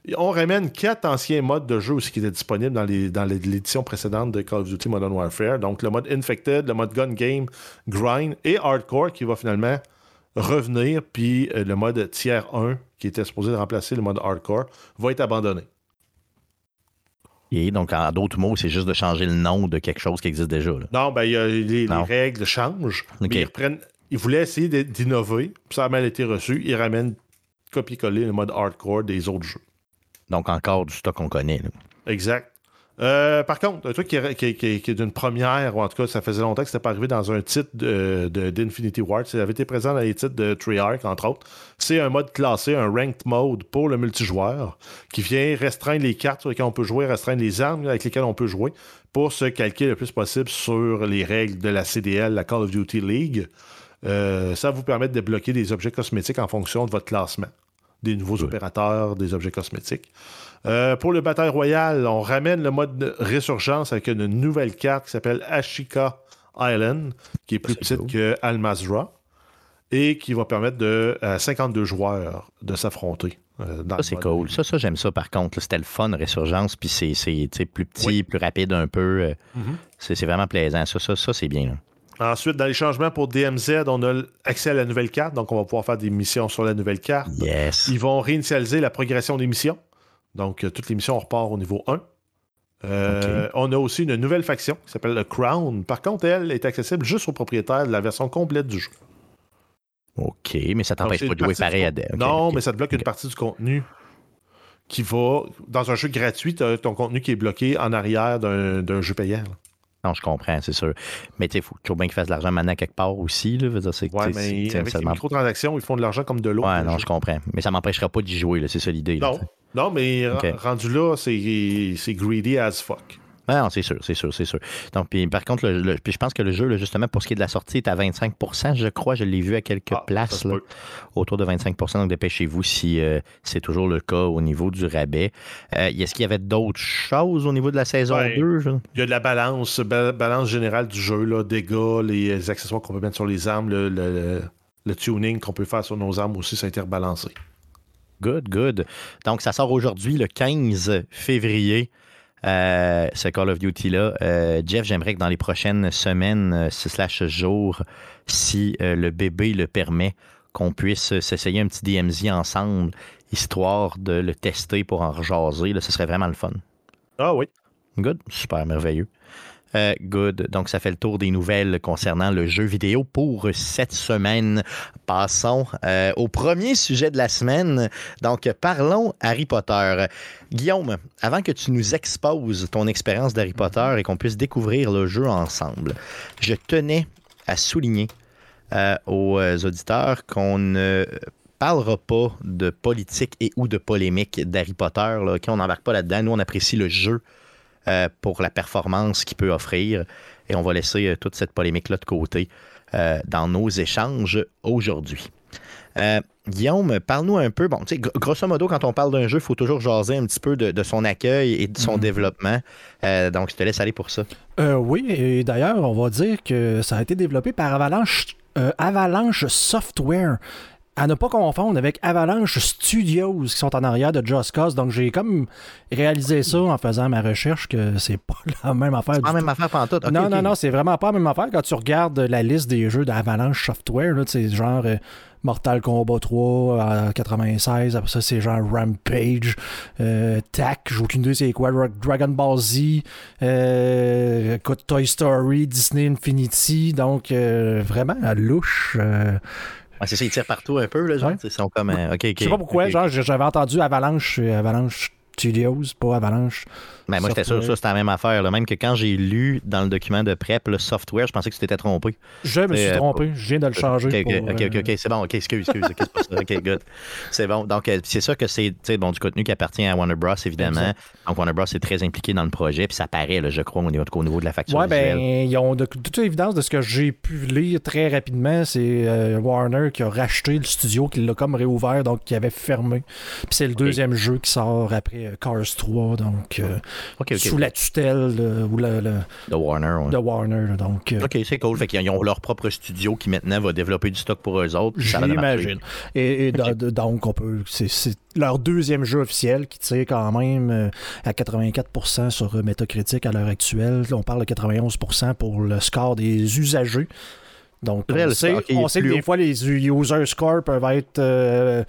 Et on ramène quatre anciens modes de jeu aussi qui étaient disponibles dans les- dans l'édition précédente de Call of Duty Modern Warfare. Donc, le mode Infected, le mode Gun Game, Grind et Hardcore qui va finalement revenir. Puis euh, le mode Tier 1, qui était supposé remplacer le mode Hardcore, va être abandonné. Et donc, en d'autres mots, c'est juste de changer le nom de quelque chose qui existe déjà. là. Non, ben, il y a- les, règles changent. Mais ils reprennent. Ils voulaient essayer d'innover, puis ça a mal été reçu. Ils ramènent copier-coller le mode hardcore des autres jeux. Donc, encore du stock qu'on connaît. là. Exact. Euh, par contre, un truc qui est, qui est- qui est- qui est d'une première, ou en tout cas, ça faisait longtemps que c'était pas arrivé dans un titre de- de- d'Infinity Ward. Ça avait été présent dans les titres de Treyarch, entre autres. C'est un mode classé, un ranked mode pour le multijoueur, qui vient restreindre les cartes sur lesquelles on peut jouer, restreindre les armes avec lesquelles on peut jouer, pour se calquer le plus possible sur les règles de la CDL, la Call of Duty League. Euh, ça vous permet de débloquer des objets cosmétiques en fonction de votre classement. Des nouveaux opérateurs, des objets cosmétiques. Euh, pour le bataille royale, on ramène le mode résurgence avec une nouvelle carte qui s'appelle Ashika Island, qui est plus petite cool. que Almazra et qui va permettre de, à 52 joueurs de s'affronter. euh, Ça, c'est cool. Ça, ça j'aime ça par contre. C'était le fun, Résurgence, puis c'est plus petit, plus rapide un peu. euh, Mhm. c'est, c'est vraiment plaisant. Ça, ça, ça c'est bien. là. Ensuite, dans les changements pour DMZ, on a accès à la nouvelle carte, donc on va pouvoir faire des missions sur la nouvelle carte. Yes. Ils vont réinitialiser la progression des missions. Donc, euh, toutes les missions, on repart au niveau 1. Euh, On a aussi une nouvelle faction qui s'appelle le Crown. Par contre, elle est accessible juste aux propriétaires de la version complète du jeu. OK, mais ça t'empêche pas de jouer pareil à Non, mais ça te bloque une partie du contenu qui va. Dans un jeu gratuit, tu as ton contenu qui est bloqué en arrière d'un d'un jeu payant. là. Non, je comprends, c'est sûr. Mais tu sais, il faut toujours bien qu'ils fassent de l'argent maintenant quelque part aussi. Là. C'est, Ouais, mais c'est- avec les microtransactions, ils font de l'argent comme de l'eau. Ouais, non, jeu. je comprends. Mais ça m'empêchera pas d'y jouer, c'est ça l'idée. Non, non, mais rendu là, c'est greedy as fuck. Ouais, non, c'est sûr, c'est sûr, c'est sûr. Donc, puis, par contre, le, le- puis je pense que le jeu, là, justement, pour ce qui est de la sortie, est à 25% je crois. Je l'ai vu à quelques Ah, ça places, là, autour de 25% Donc, dépêchez-vous si euh, c'est toujours le cas au niveau du rabais. Euh, Est-ce qu'il y avait d'autres choses au niveau de la saison Ouais. 2? je- Il y a de la balance, ba- balance générale du jeu, là, dégâts, les accessoires qu'on peut mettre sur les armes, le, le- le- le tuning qu'on peut faire sur nos armes aussi, c'est interbalancé. Good, good. Donc, ça sort aujourd'hui, le 15 février. Euh, ce Call of Duty-là. Euh, Jeff, j'aimerais que dans les prochaines semaines, euh, slash jours, si le bébé le permet, qu'on puisse s'essayer un petit DMZ ensemble, histoire de le tester pour en rejaser. Là, ce serait vraiment le fun. Ah oui. Good, super merveilleux. Euh, good. Donc, ça fait le tour des nouvelles concernant le jeu vidéo pour cette semaine. Passons euh, au premier sujet de la semaine. Donc, parlons Harry Potter. Guillaume, avant que tu nous exposes ton expérience d'Harry Potter et qu'on puisse découvrir le jeu ensemble, je tenais à souligner euh, aux auditeurs qu'on ne parlera pas de politique et ou de polémique d'Harry Potter. Là, OK? On n'embarque pas là-dedans. Nous, on apprécie le jeu euh, pour la performance qu'il peut offrir. Et on va laisser euh, toute cette polémique-là de côté euh, dans nos échanges aujourd'hui. Guillaume, parle-nous un peu. Bon, tu sais, gr- grosso modo, quand on parle d'un jeu, il faut toujours jaser un petit peu de, de son accueil et de son développement. Euh, donc, je te laisse aller pour ça. Euh, oui, et d'ailleurs, on va dire que ça a été développé par Avalanche, euh, Avalanche Software. À ne pas confondre avec Avalanche Studios qui sont en arrière de Just Cause. Donc j'ai comme réalisé ça en faisant ma recherche que c'est pas la même affaire. Pas du la même affaire pantoute. Ok, non, non, non, c'est vraiment pas la même affaire. Quand tu regardes la liste des jeux d'Avalanche Software, c'est genre euh, Mortal Kombat 3 à 96, après ça c'est genre Rampage, euh, TAC, j'ai aucune idée c'est quoi, Dra- Dragon Ball Z, euh, écoute, Toy Story, Disney Infinity, donc euh, vraiment à louche. Ouais, c'est ça, ils tirent partout un peu, là, genre. Ouais. Ils sont comme. euh, OK, OK. je sais pas pourquoi, genre j'avais entendu Avalanche, euh, Avalanche Studios, pas Avalanche. Mais moi, j'étais sûr que ça, c'était la même affaire. là. Même que quand j'ai lu dans le document de prep le software, je pensais que tu t'étais trompé. Je me suis Euh, trompé, je viens de le changer. OK, OK, pour, OK, OK, euh, OK, c'est bon. OK, excuse, excuse. OK, c'est pas ça. OK, good. C'est bon. Donc, euh, c'est sûr que c'est bon, du contenu qui appartient à Warner Bros, évidemment. Exact. Donc, Warner Bros est très impliqué dans le projet, puis ça paraît, là, je crois, au niveau, au niveau de la facture Ouais, ben, ils ont de, toute évidence de ce que j'ai pu lire très rapidement, c'est euh, Warner qui a racheté le studio, qui l'a comme réouvert, donc qui avait fermé. Puis c'est le deuxième jeu qui sort après Cars 3, donc euh, Sous la tutelle euh, ou la- la- De Warner, ouais. de Warner. là, donc, euh, OK, c'est cool. Fait qu'ils ont leur propre studio qui maintenant va développer du stock pour eux autres. J'imagine. Et, et donc, on peut. C'est, c'est leur deuxième jeu officiel qui tire quand même euh, à 84% sur euh, Metacritic à l'heure actuelle. On parle de 91% pour le score des usagers. Donc, on sait, on que des haut. fois, les user scores peuvent être. euh,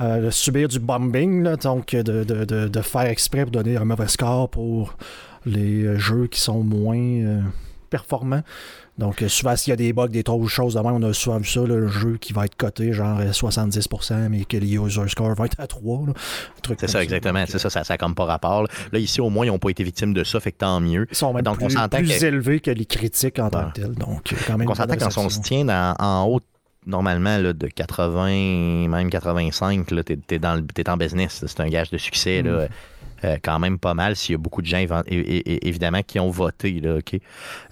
euh, subir du bombing, là, donc de, de- de- de faire exprès pour donner un mauvais score pour les euh, jeux qui sont moins euh, performants. Donc, euh, souvent, s'il y a des bugs, des trop choses de même, on a souvent vu ça, là, le jeu qui va être coté genre euh, 70%, mais que les user scores vont être à 3. là. Un truc C'est ça, exactement. C'est ça, ça, ça a comme pas rapport. Là, Là, ici, au moins, ils n'ont pas été victimes de ça, fait que tant mieux. Ils sont même Donc, on plus, s'entend plus que- élevés que les critiques en tant que tels. Donc, euh, quand même. On s'entend quand on se tient dans- en haut, normalement, là, de 80, même 85, là, t'es, t'es dans le- t'es en business. C'est un gage de succès, là, euh, quand même pas mal, s'il y a beaucoup de gens, évidemment, qui ont voté. Là, OK?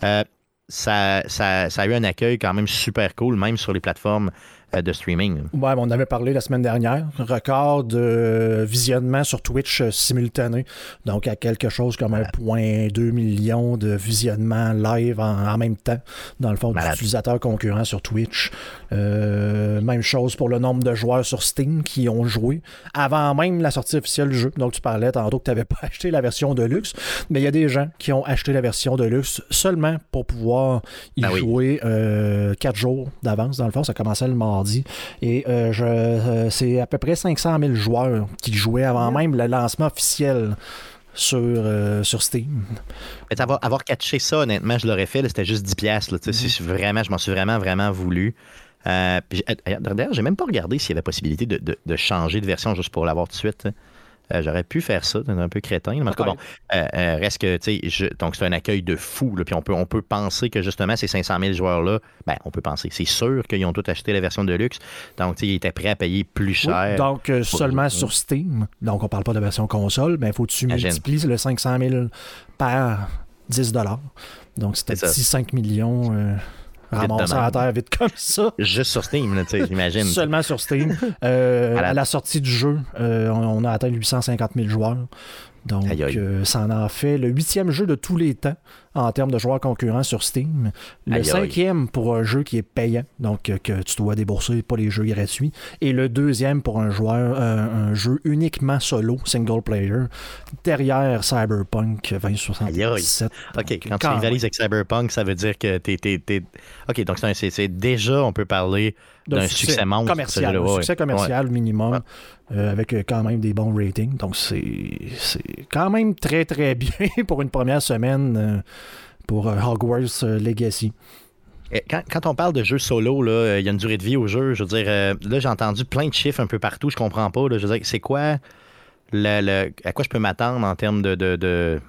Euh, ça, ça- ça a eu un accueil quand même super cool, même sur les plateformes de streaming. Ouais, on avait parlé la semaine dernière. Record de visionnement sur Twitch euh, simultané. Donc, à quelque chose comme 1,2 million de visionnements live en, en même temps, dans le fond, d'utilisateurs concurrents sur Twitch. Euh, même chose pour le nombre de joueurs sur Steam qui ont joué avant même la sortie officielle du jeu. Donc, tu parlais tantôt que tu n'avais pas acheté la version de luxe, mais il y a des gens qui ont acheté la version de luxe seulement pour pouvoir y Ben oui. jouer 4 jours d'avance. Dans le fond, ça commençait le mardi. Et euh, je, euh, c'est à peu près 500 000 joueurs qui jouaient avant même le lancement officiel sur, euh, sur Steam. Mais avoir, avoir catché ça, honnêtement, je l'aurais fait. là, C'était juste 10$. piastres, tu sais, c'est Vraiment, je m'en suis vraiment, vraiment voulu. Euh, euh, D'ailleurs, j'ai même pas regardé s'il y avait possibilité de, de- de changer de version juste pour l'avoir tout de suite. hein. Euh, J'aurais pu faire ça, c'est un peu crétin. Mais en tout cas, bon, euh, euh, reste que, tu sais, donc c'est un accueil de fou. là, puis on peut, on peut penser que justement, ces 500 000 joueurs-là, ben, on peut penser, c'est sûr qu'ils ont tous acheté la version de luxe. Donc, tu sais, ils étaient prêts à payer plus cher. Oui, donc, euh, seulement sur Steam. Donc, on parle pas de version console, mais il faut que tu multiplies le 500 000 par 10 Donc, c'était C'est ça. 5 millions même. à terre vite comme ça. Juste sur Steam, tu sais, j'imagine. Seulement sur Steam. Euh, à la sortie du jeu, euh, on, a atteint 850 000 joueurs. Donc, euh, ça en a fait le huitième jeu de tous les temps en termes de joueurs concurrents sur Steam. Le cinquième pour un jeu qui est payant, donc euh, que tu dois débourser, pas les jeux gratuits. Et le deuxième pour un joueur, euh, un jeu uniquement solo, single player, derrière Cyberpunk 2077. OK, Donc, quand tu quand rivalises avec Cyberpunk, ça veut dire que t'es. OK, donc c'est déjà, on peut parler d'un succès monstre. commercial, un ouais. succès commercial minimum, Ouais. euh, avec euh, quand même des bons ratings. Donc c'est quand même très très bien pour une première semaine euh, pour Hogwarts Legacy. Quand, quand on parle de jeux solo, là, il y a une durée de vie au jeu. Je veux dire, euh, là, j'ai entendu plein de chiffres un peu partout. Je comprends pas. là. je veux dire, c'est quoi le, le- à quoi je peux m'attendre en termes de, de, de,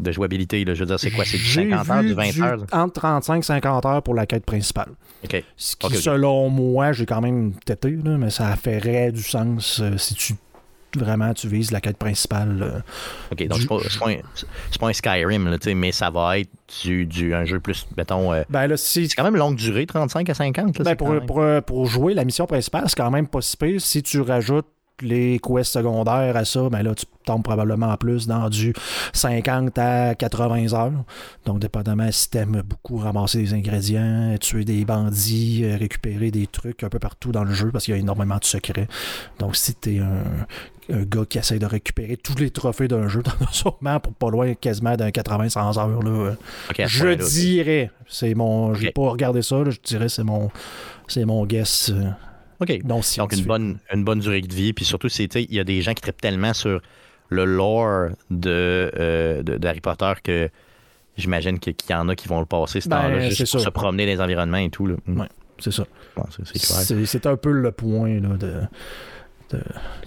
de jouabilité? là? Je veux dire, c'est quoi? C'est du J'ai 50 heures, du 20 du heures? entre 35 et 50 heures pour la quête principale. Ce qui, selon moi, j'ai quand même tété, là, mais ça ferait du sens euh, si tu vraiment tu vises la quête principale. euh. OK, donc Du- c'est pas, un- c'est pas un Skyrim, là, mais ça va être du, du- un jeu plus, mettons... euh, Ben là, si c'est quand même longue durée, 35 à 50. Là, Ben, pour, même- pour, pour jouer la mission principale, c'est quand même pas si pire. Si tu rajoutes les quests secondaires à ça, ben là, tu tombes probablement plus dans du 50 à 80 heures. Donc, dépendamment si t'aimes beaucoup ramasser des ingrédients, tuer des bandits, euh, récupérer des trucs un peu partout dans le jeu, parce qu'il y a énormément de secrets. Donc, si t'es un, un gars qui essaie de récupérer tous les trophées d'un jeu, t'en as sûrement pour pas loin quasiment d'un 80-100 heures. Là. je dirais, c'est mon, j'ai pas regardé ça, là, je dirais c'est mon, c'est mon guess euh, OK. Donc, une bonne, une bonne durée de vie. Puis surtout, il y a des gens qui trippent tellement sur le lore de, euh, de- d'Harry Potter que j'imagine qu'il y en a qui vont le passer ce Ben, temps-là juste pour ça. se promener dans les environnements et tout. Là. Mm. Ouais. C'est ça. Bon, c'est, c'est clair. C'est, c'est un peu le point là, de, de,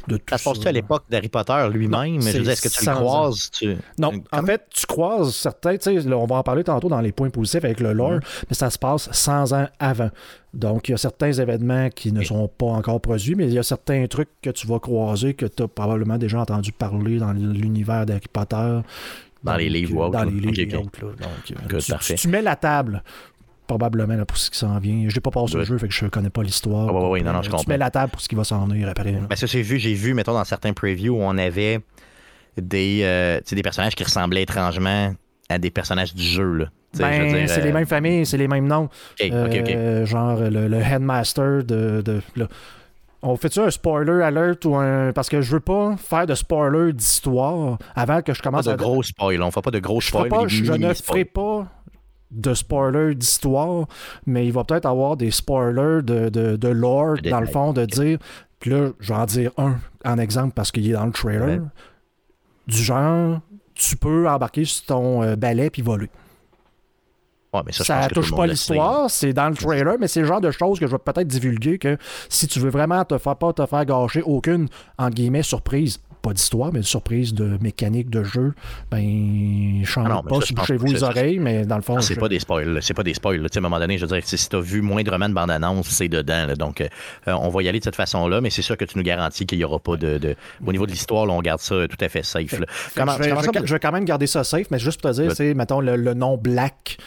de tout Ça se passe-tu à l'époque d'Harry Potter lui-même? Je est-ce que tu le 100 ans. croises? Tu... Non, Comme- en fait, tu croises certains, là, on va en parler tantôt dans les points positifs avec le lore, mais ça se passe 100 ans avant. Donc, il y a certains événements qui ne sont pas encore produits, mais il y a certains trucs que tu vas croiser que tu as probablement déjà entendu parler dans l'univers d'Harry Potter. Dans les livres ou euh, autres, Dans les livres Ok, et ok. autres. là. Donc, euh, tu mets la table probablement là, pour ce qui s'en vient. Je n'ai pas passé le Good. jeu, fait que je connais pas l'histoire. Ah, ouais, ouais, ouais, non, non, je Tu comprends. mets la table pour ce qui va s'en venir après. Ben ça, j'ai vu, j'ai vu, mettons, dans certains previews où on avait des, euh, des personnages qui ressemblaient étrangement à des personnages du jeu. Là. Ben, dire, c'est les euh, mêmes familles, c'est les mêmes noms. Euh, genre le, le headmaster de. de. On fait-tu un spoiler alert ou un. Parce que je veux pas faire de spoiler d'histoire avant que je Pas commence de à. gros spoil. On fait pas de gros je, spoil. pas, je ne ferai pas de spoiler d'histoire, mais il va peut-être avoir des spoilers de, de, de lore, dans le fond, de dire. Puis là, je vais en dire un en exemple parce qu'il est dans le trailer. Ouais. Du genre, tu peux embarquer sur ton euh, balai puis voler. Ouais, mais ça, je pense touche pas l'histoire, c'est dans le trailer, mais c'est le genre de choses que je vais peut-être divulguer que si tu veux vraiment te faire pas te faire gâcher aucune en guillemets surprise, pas d'histoire, mais de surprise de mécanique de jeu, ben change Ah pas, bouchez-vous les oreilles, mais dans le fond, Ah, C'est je- pas des spoils, c'est pas des spoils. là. Tu sais, À un moment donné, je veux dire, si, tu as vu moindrement de bande-annonce, c'est dedans. là. Donc, euh, euh, on va y aller de cette façon-là, mais c'est sûr que tu nous garantis qu'il n'y aura pas de, de- Au niveau de l'histoire, on garde ça tout à fait safe. là. Comment- je, vais, comment je ça- vais- je vais quand même garder ça safe, mais juste pour te dire, c'est, mettons, le, le nom Black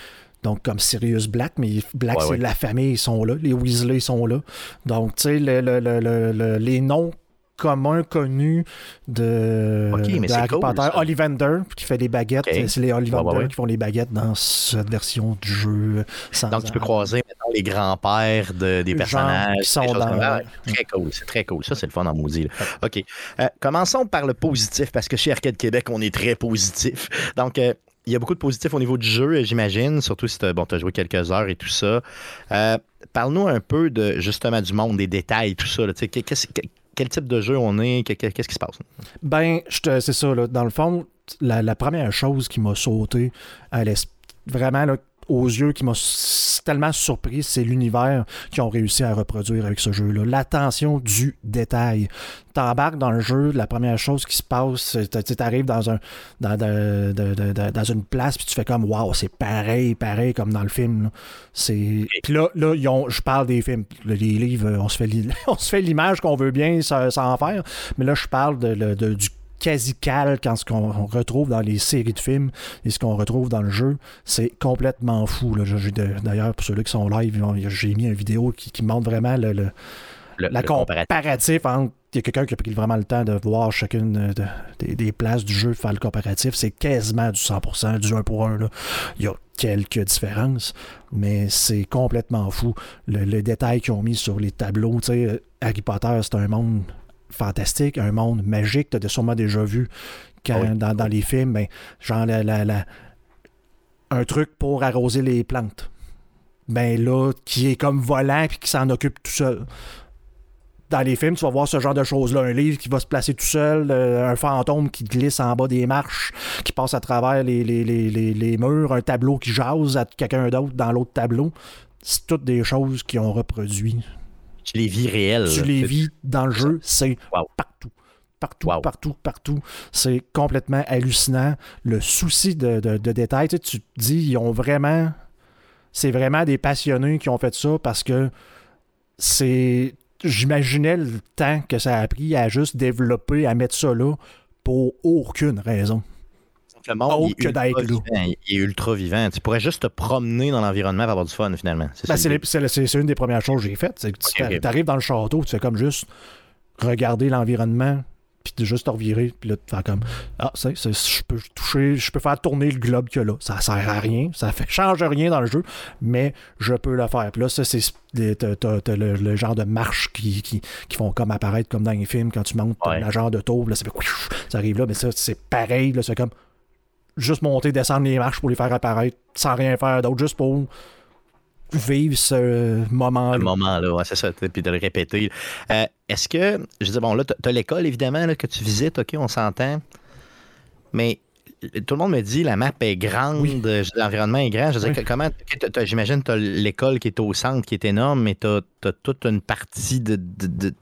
Donc, comme Sirius Black, mais Black, Ouais, c'est ouais. la famille, ils sont là. Les Weasley sont là. Donc, tu sais, le- le- le- les noms communs connus de, Ok, mais de Harry cool, Potter. ça. Ollivander, qui fait les baguettes. C'est les Ollivander Ouais, ouais, ouais. qui font les baguettes dans cette version du jeu. Sans Donc, tu peux croiser maintenant les grands-pères de- des personnages. qui sont des dans- très cool, c'est très cool. Ça, c'est le fun en maudit. là. OK. Euh, commençons par le positif, parce que chez Arcade Québec, on est très positif. Donc, euh, il y a beaucoup de positifs au niveau du jeu, euh, j'imagine, surtout si tu bon, as joué quelques heures et tout ça. Euh, Parle-nous un peu de justement du monde, des détails, tout ça. qu'est-ce- quel type de jeu on est, que- que- qu'est-ce qui se passe? Ben, c'est ça, là. Dans le fond, la, la première chose qui m'a sauté à l'es- vraiment là, aux yeux, qui m'a tellement surpris, c'est l'univers qu'ils ont réussi à reproduire avec ce jeu-là. L'attention du détail. T'embarques dans le jeu, la première chose qui se passe, tu arrives dans un dans, une place, puis tu fais comme Waouh, c'est pareil, pareil comme dans le film. C'est. Puis là, là ils ont- je parle des films. Les livres, on se fait l'image qu'on veut bien sans, en faire. Mais là, je parle de, le- du quasi-cal quand ce qu'on on retrouve dans les séries de films et ce qu'on retrouve dans le jeu, c'est complètement fou. D'ailleurs, pour ceux-là qui sont live, j'ai mis une vidéo qui, qui montre vraiment le, le- Le, la le comparatif. entre. Il y a quelqu'un qui a pris vraiment le temps de voir chacune de- des, des places du jeu, faire le comparatif. C'est quasiment du 100%, du 1 pour 1. là. Il y a quelques différences, mais c'est complètement fou. Le, le détail qu'ils ont mis sur les tableaux, tu sais, Harry Potter, c'est un monde fantastique, un monde magique. Tu as sûrement déjà vu quand, Ah oui. dans, dans les films, ben, genre la- la- la- un truc pour arroser les plantes. Ben là, qui est comme volant puis qui s'en occupe tout seul. Dans les films, tu vas voir ce genre de choses-là. Un livre qui va se placer tout seul, euh, un fantôme qui glisse en bas des marches, qui passe à travers les, les- les- les- les murs, un tableau qui jase à quelqu'un d'autre dans l'autre tableau. C'est toutes des choses qui ont reproduit. Tu les vis réelles. Tu les vis dans le jeu, c'est Wow. partout. Partout, Wow. partout, partout. C'est complètement hallucinant. Le souci de, de, de détail, tu, sais, tu te dis, ils ont vraiment. C'est vraiment des passionnés qui ont fait ça parce que c'est. J'imaginais le temps que ça a pris à juste développer, à mettre ça là pour aucune raison. Le monde Oh, est que ultra d'être là. Il est ultra vivant. Tu pourrais juste te promener dans l'environnement et avoir du fun, finalement. C'est Ben, c'est, une des premières choses que j'ai faites. C'est que tu arrives dans le château, tu fais comme juste regarder l'environnement, puis de juste te revirer, puis là, tu fais comme Ah, c'est, je peux toucher, je peux faire tourner le globe qu'il y a là. Ça sert à rien, ça fait, change rien dans le jeu, mais je peux le faire. Puis là, ça, c'est le genre de marche qui, qui, qui font comme apparaître comme dans les films quand tu montes Ouais. la genre de tour, là, ça fait ça arrive là, mais ça, c'est pareil, là, c'est comme juste monter, descendre les marches pour les faire apparaître sans rien faire d'autre, juste pour vivre ce moment un moment-là, ouais, c'est ça, puis de le répéter. Euh, Est-ce que, je dire, bon, là, tu as l'école, évidemment, là, que tu visites, OK, on s'entend, mais tout le monde me dit la map est grande, Oui. dire, l'environnement est grand. Je veux dire, Oui. que- comment, j'imagine tu as l'école qui est au centre, qui est énorme, mais tu as, toute une partie de, de, de,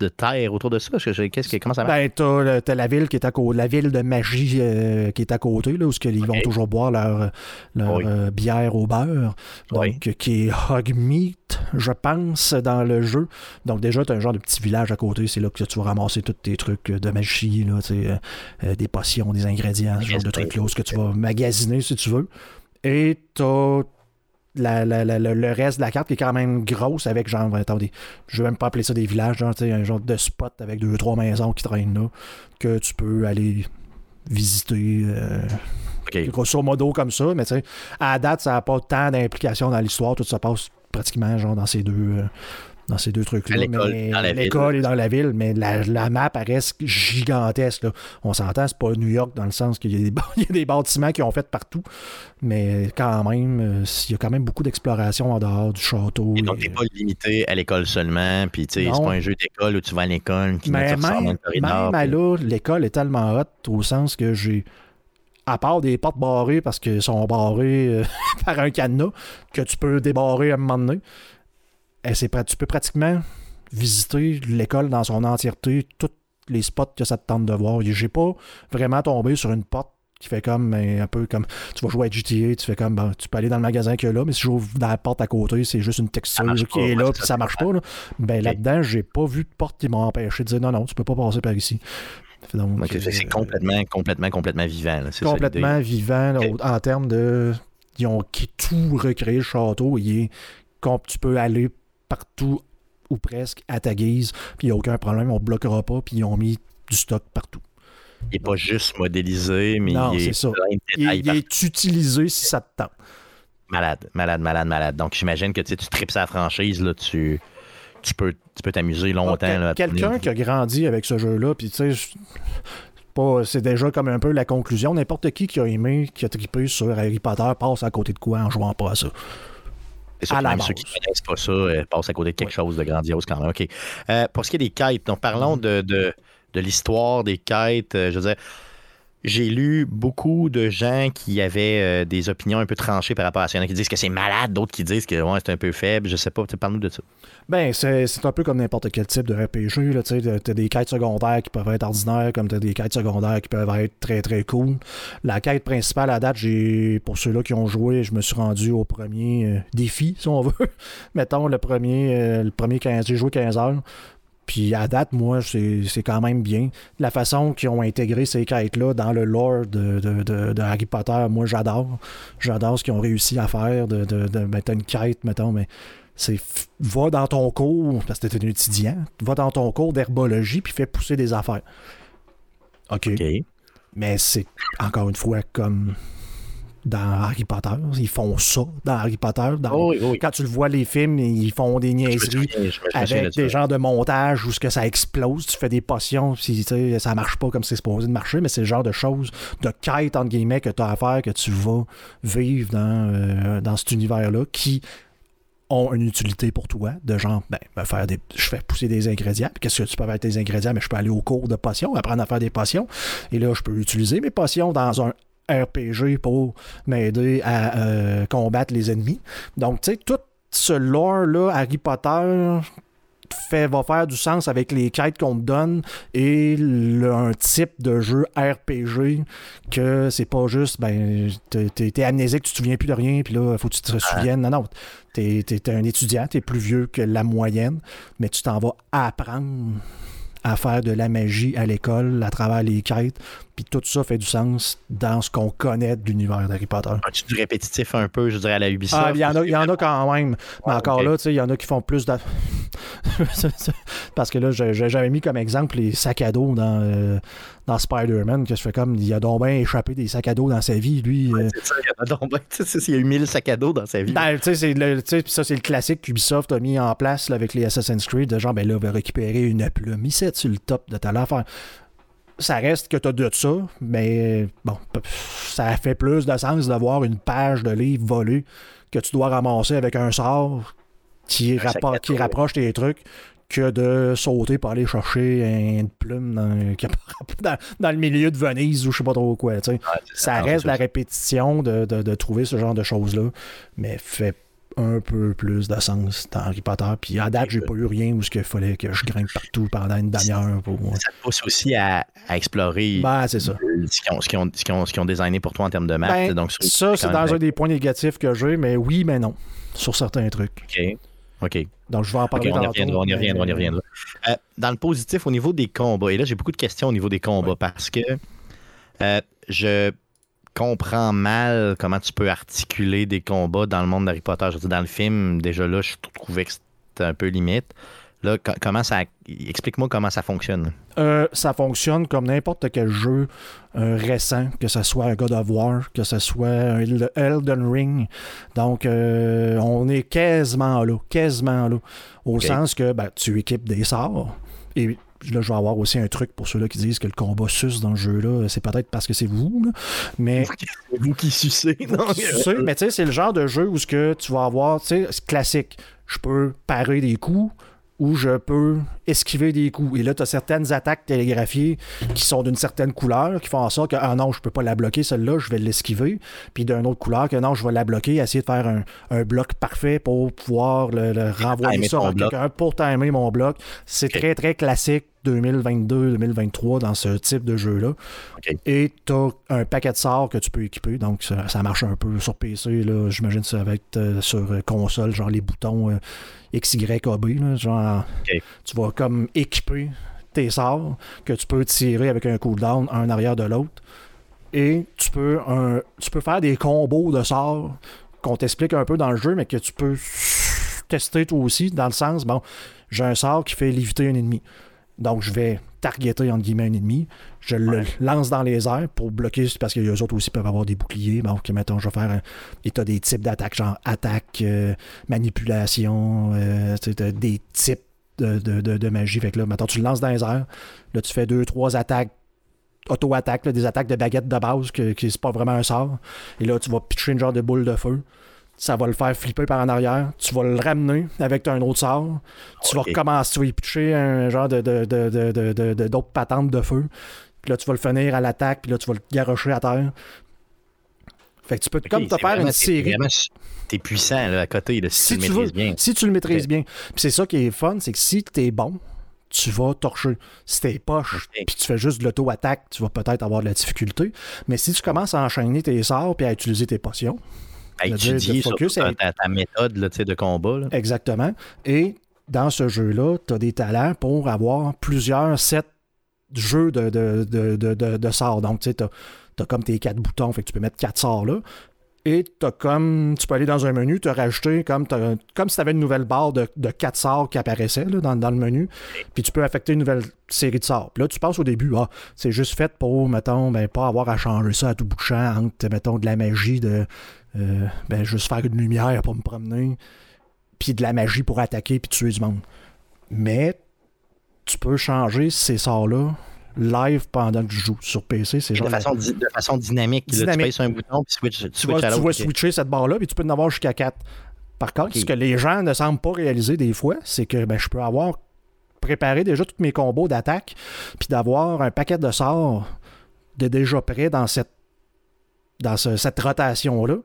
de- terre autour de ça? Je- je- Qu'est-ce que, comment ça marche? Ben, t'as, t'as la ville qui est à côté, la ville de magie euh, qui est à côté, là, où ce ils vont toujours boire leur, leur Oui. euh, bière au beurre. Donc, Oui. qui est Hogmeat, je pense, dans le jeu. Donc, déjà, tu as un genre de petit village à côté. C'est là que tu vas ramasser tous tes trucs de magie, là, euh, des potions, des ingrédients, ce genre de Magasiner. trucs-là, où ce que tu vas magasiner si tu veux. Et t'as la- la- la- le- le reste de la carte qui est quand même grosse avec genre, attendez, je vais même pas appeler ça des villages, genre, un genre de spot avec deux, trois maisons qui traînent là, que tu peux aller visiter. euh, grosso modo comme ça, mais tu sais, à la date, ça n'a pas tant d'implications dans l'histoire, tout ça passe pratiquement genre dans ces deux. euh, dans ces deux trucs-là. À l'école, mais- dans la ville. L'école est dans la ville, mais la, la map reste gigantesque. là. On s'entend, c'est pas New York dans le sens qu'il y, a des- il y a des bâtiments qui ont fait partout, mais quand même, euh, il y a quand même beaucoup d'exploration en dehors du château. Et donc, et- t'es pas limité à l'école seulement, puis tu sais, c'est pas un jeu d'école où tu vas à l'école, qui Mais ressors dans même, le corridor, même à puis- là, l'école est tellement haute au sens que j'ai. À part des portes barrées parce qu'elles sont barrées euh, par un cadenas que tu peux débarrer à un moment donné, tu peux pratiquement visiter l'école dans son entièreté, tous les spots que ça te tente de voir. J'ai pas vraiment tombé sur une porte qui fait comme ben, un peu comme tu vas jouer à GTA, tu fais comme ben, tu peux aller dans le magasin qu'il y a là, mais si j'ouvre dans la porte à côté, c'est juste une texture qui pas, est là, puis ça, ça marche pas. là. Ben Ok. là-dedans, j'ai pas vu de porte qui m'a empêché de dire non, non, tu peux pas passer par ici. C'est- euh, complètement, complètement, complètement vivant. là, ça, complètement vivant là, en termes de. ils ont qui- tout recréé le château. Il est, tu peux aller partout ou presque à ta guise, puis il n'y a aucun problème, on ne bloquera pas, puis ils ont mis du stock partout. Il n'est pas juste modélisé, mais Non, il est ça. plein de Il, détails il est utilisé si ça te tente. Malade, malade, malade, malade. Donc, j'imagine que tu sais, tu tripes sa franchise, là, tu, tu peux tu peux t'amuser longtemps. Quelqu'un qui a grandi avec ce jeu-là, puis tu sais, c'est déjà comme un peu la conclusion. N'importe qui qui a aimé, qui a trippé sur Harry Potter passe à côté de quoi en jouant pas à ça. C'est ça, à puis la même base. ceux qui ne connaissent pas ça euh, passent à côté de quelque chose de grandiose quand même. OK. Euh, pour ce qui est des quêtes, donc parlons Mm-hmm. de, de, de l'histoire des quêtes. Euh, je veux dire, j'ai lu beaucoup de gens qui avaient euh, des opinions un peu tranchées par rapport à ça. Il y en a qui disent que c'est malade, d'autres qui disent que c'est un peu faible. Je sais pas, tu parle-nous de ça. Ben, c'est un peu comme n'importe quel type de RPG. tu T'as des quêtes secondaires qui peuvent être ordinaires, comme t'as des quêtes secondaires qui peuvent être très très cool. La quête principale à date, j'ai pour ceux-là qui ont joué, je me suis rendu au premier euh, défi, si on veut. Mettons le premier, euh, le premier 15, j'ai joué 15 heures. Puis à date, moi, c'est quand même bien. La façon qu'ils ont intégré ces quêtes-là dans le lore de, de- de- de Harry Potter, moi, j'adore. J'adore ce qu'ils ont réussi à faire. De, mettre une quête, mettons, mais c'est va dans ton cours, parce que t'es un étudiant, va dans ton cours d'herbologie puis fais pousser des affaires. OK. OK. Mais c'est encore une fois comme dans Harry Potter. Ils font ça dans Harry Potter. Dans- Oh, oui, oui. Quand tu le vois, les films, ils font des me niaiseries souviens- me- me avec des genres de montage où ce que ça explose, tu fais des potions, puis ça marche pas comme c'est supposé de marcher, mais c'est le genre de choses, de quête entre guillemets que tu as à faire, que tu vas vivre dans, euh, dans cet univers-là, qui ont une utilité pour toi, de genre, ben, ben, faire des, je fais pousser des ingrédients, puis qu'est-ce que tu peux faire avec tes ingrédients, mais je peux aller au cours de potions, apprendre à faire des potions, et là, je peux utiliser mes potions dans un RPG pour m'aider à euh, combattre les ennemis. Donc, tu sais, tout ce lore-là, Harry Potter, fait, va faire du sens avec les quêtes qu'on te donne et le- un type de jeu RPG que c'est pas juste, ben, t'es, t'es amnésique, tu te souviens plus de rien, puis là, faut que tu te souviennes. Non, non, t'es, t'es un étudiant, t'es plus vieux que la moyenne, mais tu t'en vas apprendre à faire de la magie à l'école à travers les quêtes, puis tout ça fait du sens dans ce qu'on connaît de l'univers d'Harry Potter. As-tu du répétitif un peu, je dirais, à la Ubisoft? Ah, il y, en a- il y en a quand même. Mais encore là, tu sais, il y en a qui font plus de. Parce que là, j'avais mis comme exemple les sacs à dos dans, euh, dans Spider-Man, que je fais comme, il a donc bien échappé des sacs à dos dans sa vie, lui. euh. C'est ça, il a donc il a eu 1000 sacs à dos dans sa vie. Ben, tu sais, c'est le- ça, c'est le classique qu'Ubisoft a mis en place là, avec les Assassin's Creed, de genre, ben là, on va récupérer une plume ici, sur le top de ta affaire. Ça reste que t'as de ça, mais bon, ça fait plus de sens d'avoir une page de livre volée que tu dois ramasser avec un sort qui, rappo- qui rapproche tes trucs que de sauter pour aller chercher une plume dans, le milieu de Venise ou je sais pas trop quoi. Ouais, Ça reste la répétition de, de- de trouver ce genre de choses-là, mais fait un peu plus de sens dans Harry Potter. Puis à date, j'ai pas eu rien où il fallait que je grimpe partout pendant une demi-heure pour moi. Ça te pousse aussi à, à explorer Ben, c'est ça. ce qu'ils ont, qu'ils ont- ont- designé pour toi en termes de map. Ben, donc, ça, c'est dans même un des points négatifs que j'ai, mais oui, mais non, sur certains trucs. OK. OK. Donc, je vais en parler on y reviendra, on y reviendra, on y reviendra. Euh, dans le positif, au niveau des combats, et là, j'ai beaucoup de questions au niveau des combats parce que euh, je comprends mal comment tu peux articuler des combats dans le monde d'Harry Potter. Je veux dire, dans le film, déjà là, je trouvais que c'était un peu limite. Là, co- comment ça. Explique-moi comment ça fonctionne. Euh, ça fonctionne comme n'importe quel jeu euh, récent, que ce soit un God of War, que ce soit un Elden Ring. Donc, euh, on est quasiment là, quasiment là. Au sens que ben, tu équipes des sorts. Et là, je vais avoir aussi un truc pour ceux-là qui disent que le combat sus dans le jeu-là, c'est peut-être parce que c'est vous, là. mais C'est vous qui sucez, non? sais, mais tu sais, c'est le genre de jeu où ce que tu vas avoir, tu sais, c'est classique. Je peux parer des coups ou je peux esquiver des coups. Et là, tu as certaines attaques télégraphiées qui sont d'une certaine couleur, qui font en sorte que, ah non, je peux pas la bloquer, celle-là, je vais l'esquiver. Puis d'une autre couleur, que non, je vais la bloquer, essayer de faire un, un bloc parfait pour pouvoir le, le renvoyer ça à quelqu'un pour timer mon bloc. C'est très, très classique 2022-2023 dans ce type de jeu-là. Et tu as un paquet de sorts que tu peux équiper. Donc, ça, ça marche un peu sur PC. J'imagine que ça va être euh, sur euh, console, genre les boutons euh, X, Y, A, B. là. Genre, tu vas comme équiper tes sorts que tu peux tirer avec un cooldown un en arrière de l'autre. Et tu peux, un, tu peux faire des combos de sorts qu'on t'explique un peu dans le jeu, mais que tu peux tester toi aussi, dans le sens, bon, j'ai un sort qui fait léviter un ennemi. Donc, je vais targeter, entre guillemets, un ennemi. Je le lance dans les airs pour bloquer, parce que les autres aussi peuvent avoir des boucliers. Bon, ok, mettons, je vais faire un... As des types d'attaques, genre attaque, euh, manipulation, euh, des types de, de, de, de magie. Fait que là, mettons, tu le lances dans les airs. Là, tu fais deux, trois attaques auto-attaque, là, des attaques de baguette de base, que, qui c'est pas vraiment un sort. Et là, tu vas pitcher une genre de boule de feu. Ça va le faire flipper par en arrière. Tu vas le ramener avec un autre sort. Tu vas recommencer, tu vas y pitcher un genre de, de, d'autres patentes de feu. Puis là, tu vas le finir à l'attaque, puis là, tu vas le garocher à terre. Fait que tu peux comme te faire une série. T'es puissant là, à côté, si, Si tu le maîtrises bien. si tu le maîtrises bien. Puis c'est ça qui est fun, c'est que si t'es bon, tu vas torcher. Si t'es poche, puis tu fais juste de l'auto-attaque, tu vas peut-être avoir de la difficulté. Mais si tu commences à enchaîner tes sorts puis à utiliser tes potions, À étudier focus, ta, ta- ta méthode là, de combat. là. exactement, et dans ce jeu-là, tu as des talents pour avoir plusieurs sets de jeux de, de, de, de, sorts. Donc, tu sais, tu as, comme tes quatre boutons, fait que tu peux mettre quatre sorts là. Et t'as comme. Tu peux aller dans un menu, te rajouter comme, comme si tu avais une nouvelle barre de, de quatre sorts qui apparaissait là, dans, dans le menu. Puis tu peux affecter une nouvelle série de sorts. Puis là, tu penses au début, ah, c'est juste fait pour, mettons, ben, pas avoir à changer ça à tout bout de champ entre, mettons, de la magie de. Euh, ben, juste faire une lumière pour me promener. Puis de la magie pour attaquer puis tuer du monde. Mais tu peux changer ces sorts-là live pendant que tu joues sur PC. C'est De genre la- façon, de façon dynamique. là, Dynamique. tu pèses sur un bouton puis switch, tu switch vas, à tu vas ok. switcher cette barre-là, puis tu peux en avoir jusqu'à 4. Par contre, ce que les gens ne semblent pas réaliser des fois, c'est que ben, je peux avoir préparé déjà tous mes combos d'attaque, puis d'avoir un paquet de sorts de déjà prêts dans cette, dans ce- cette rotation-là.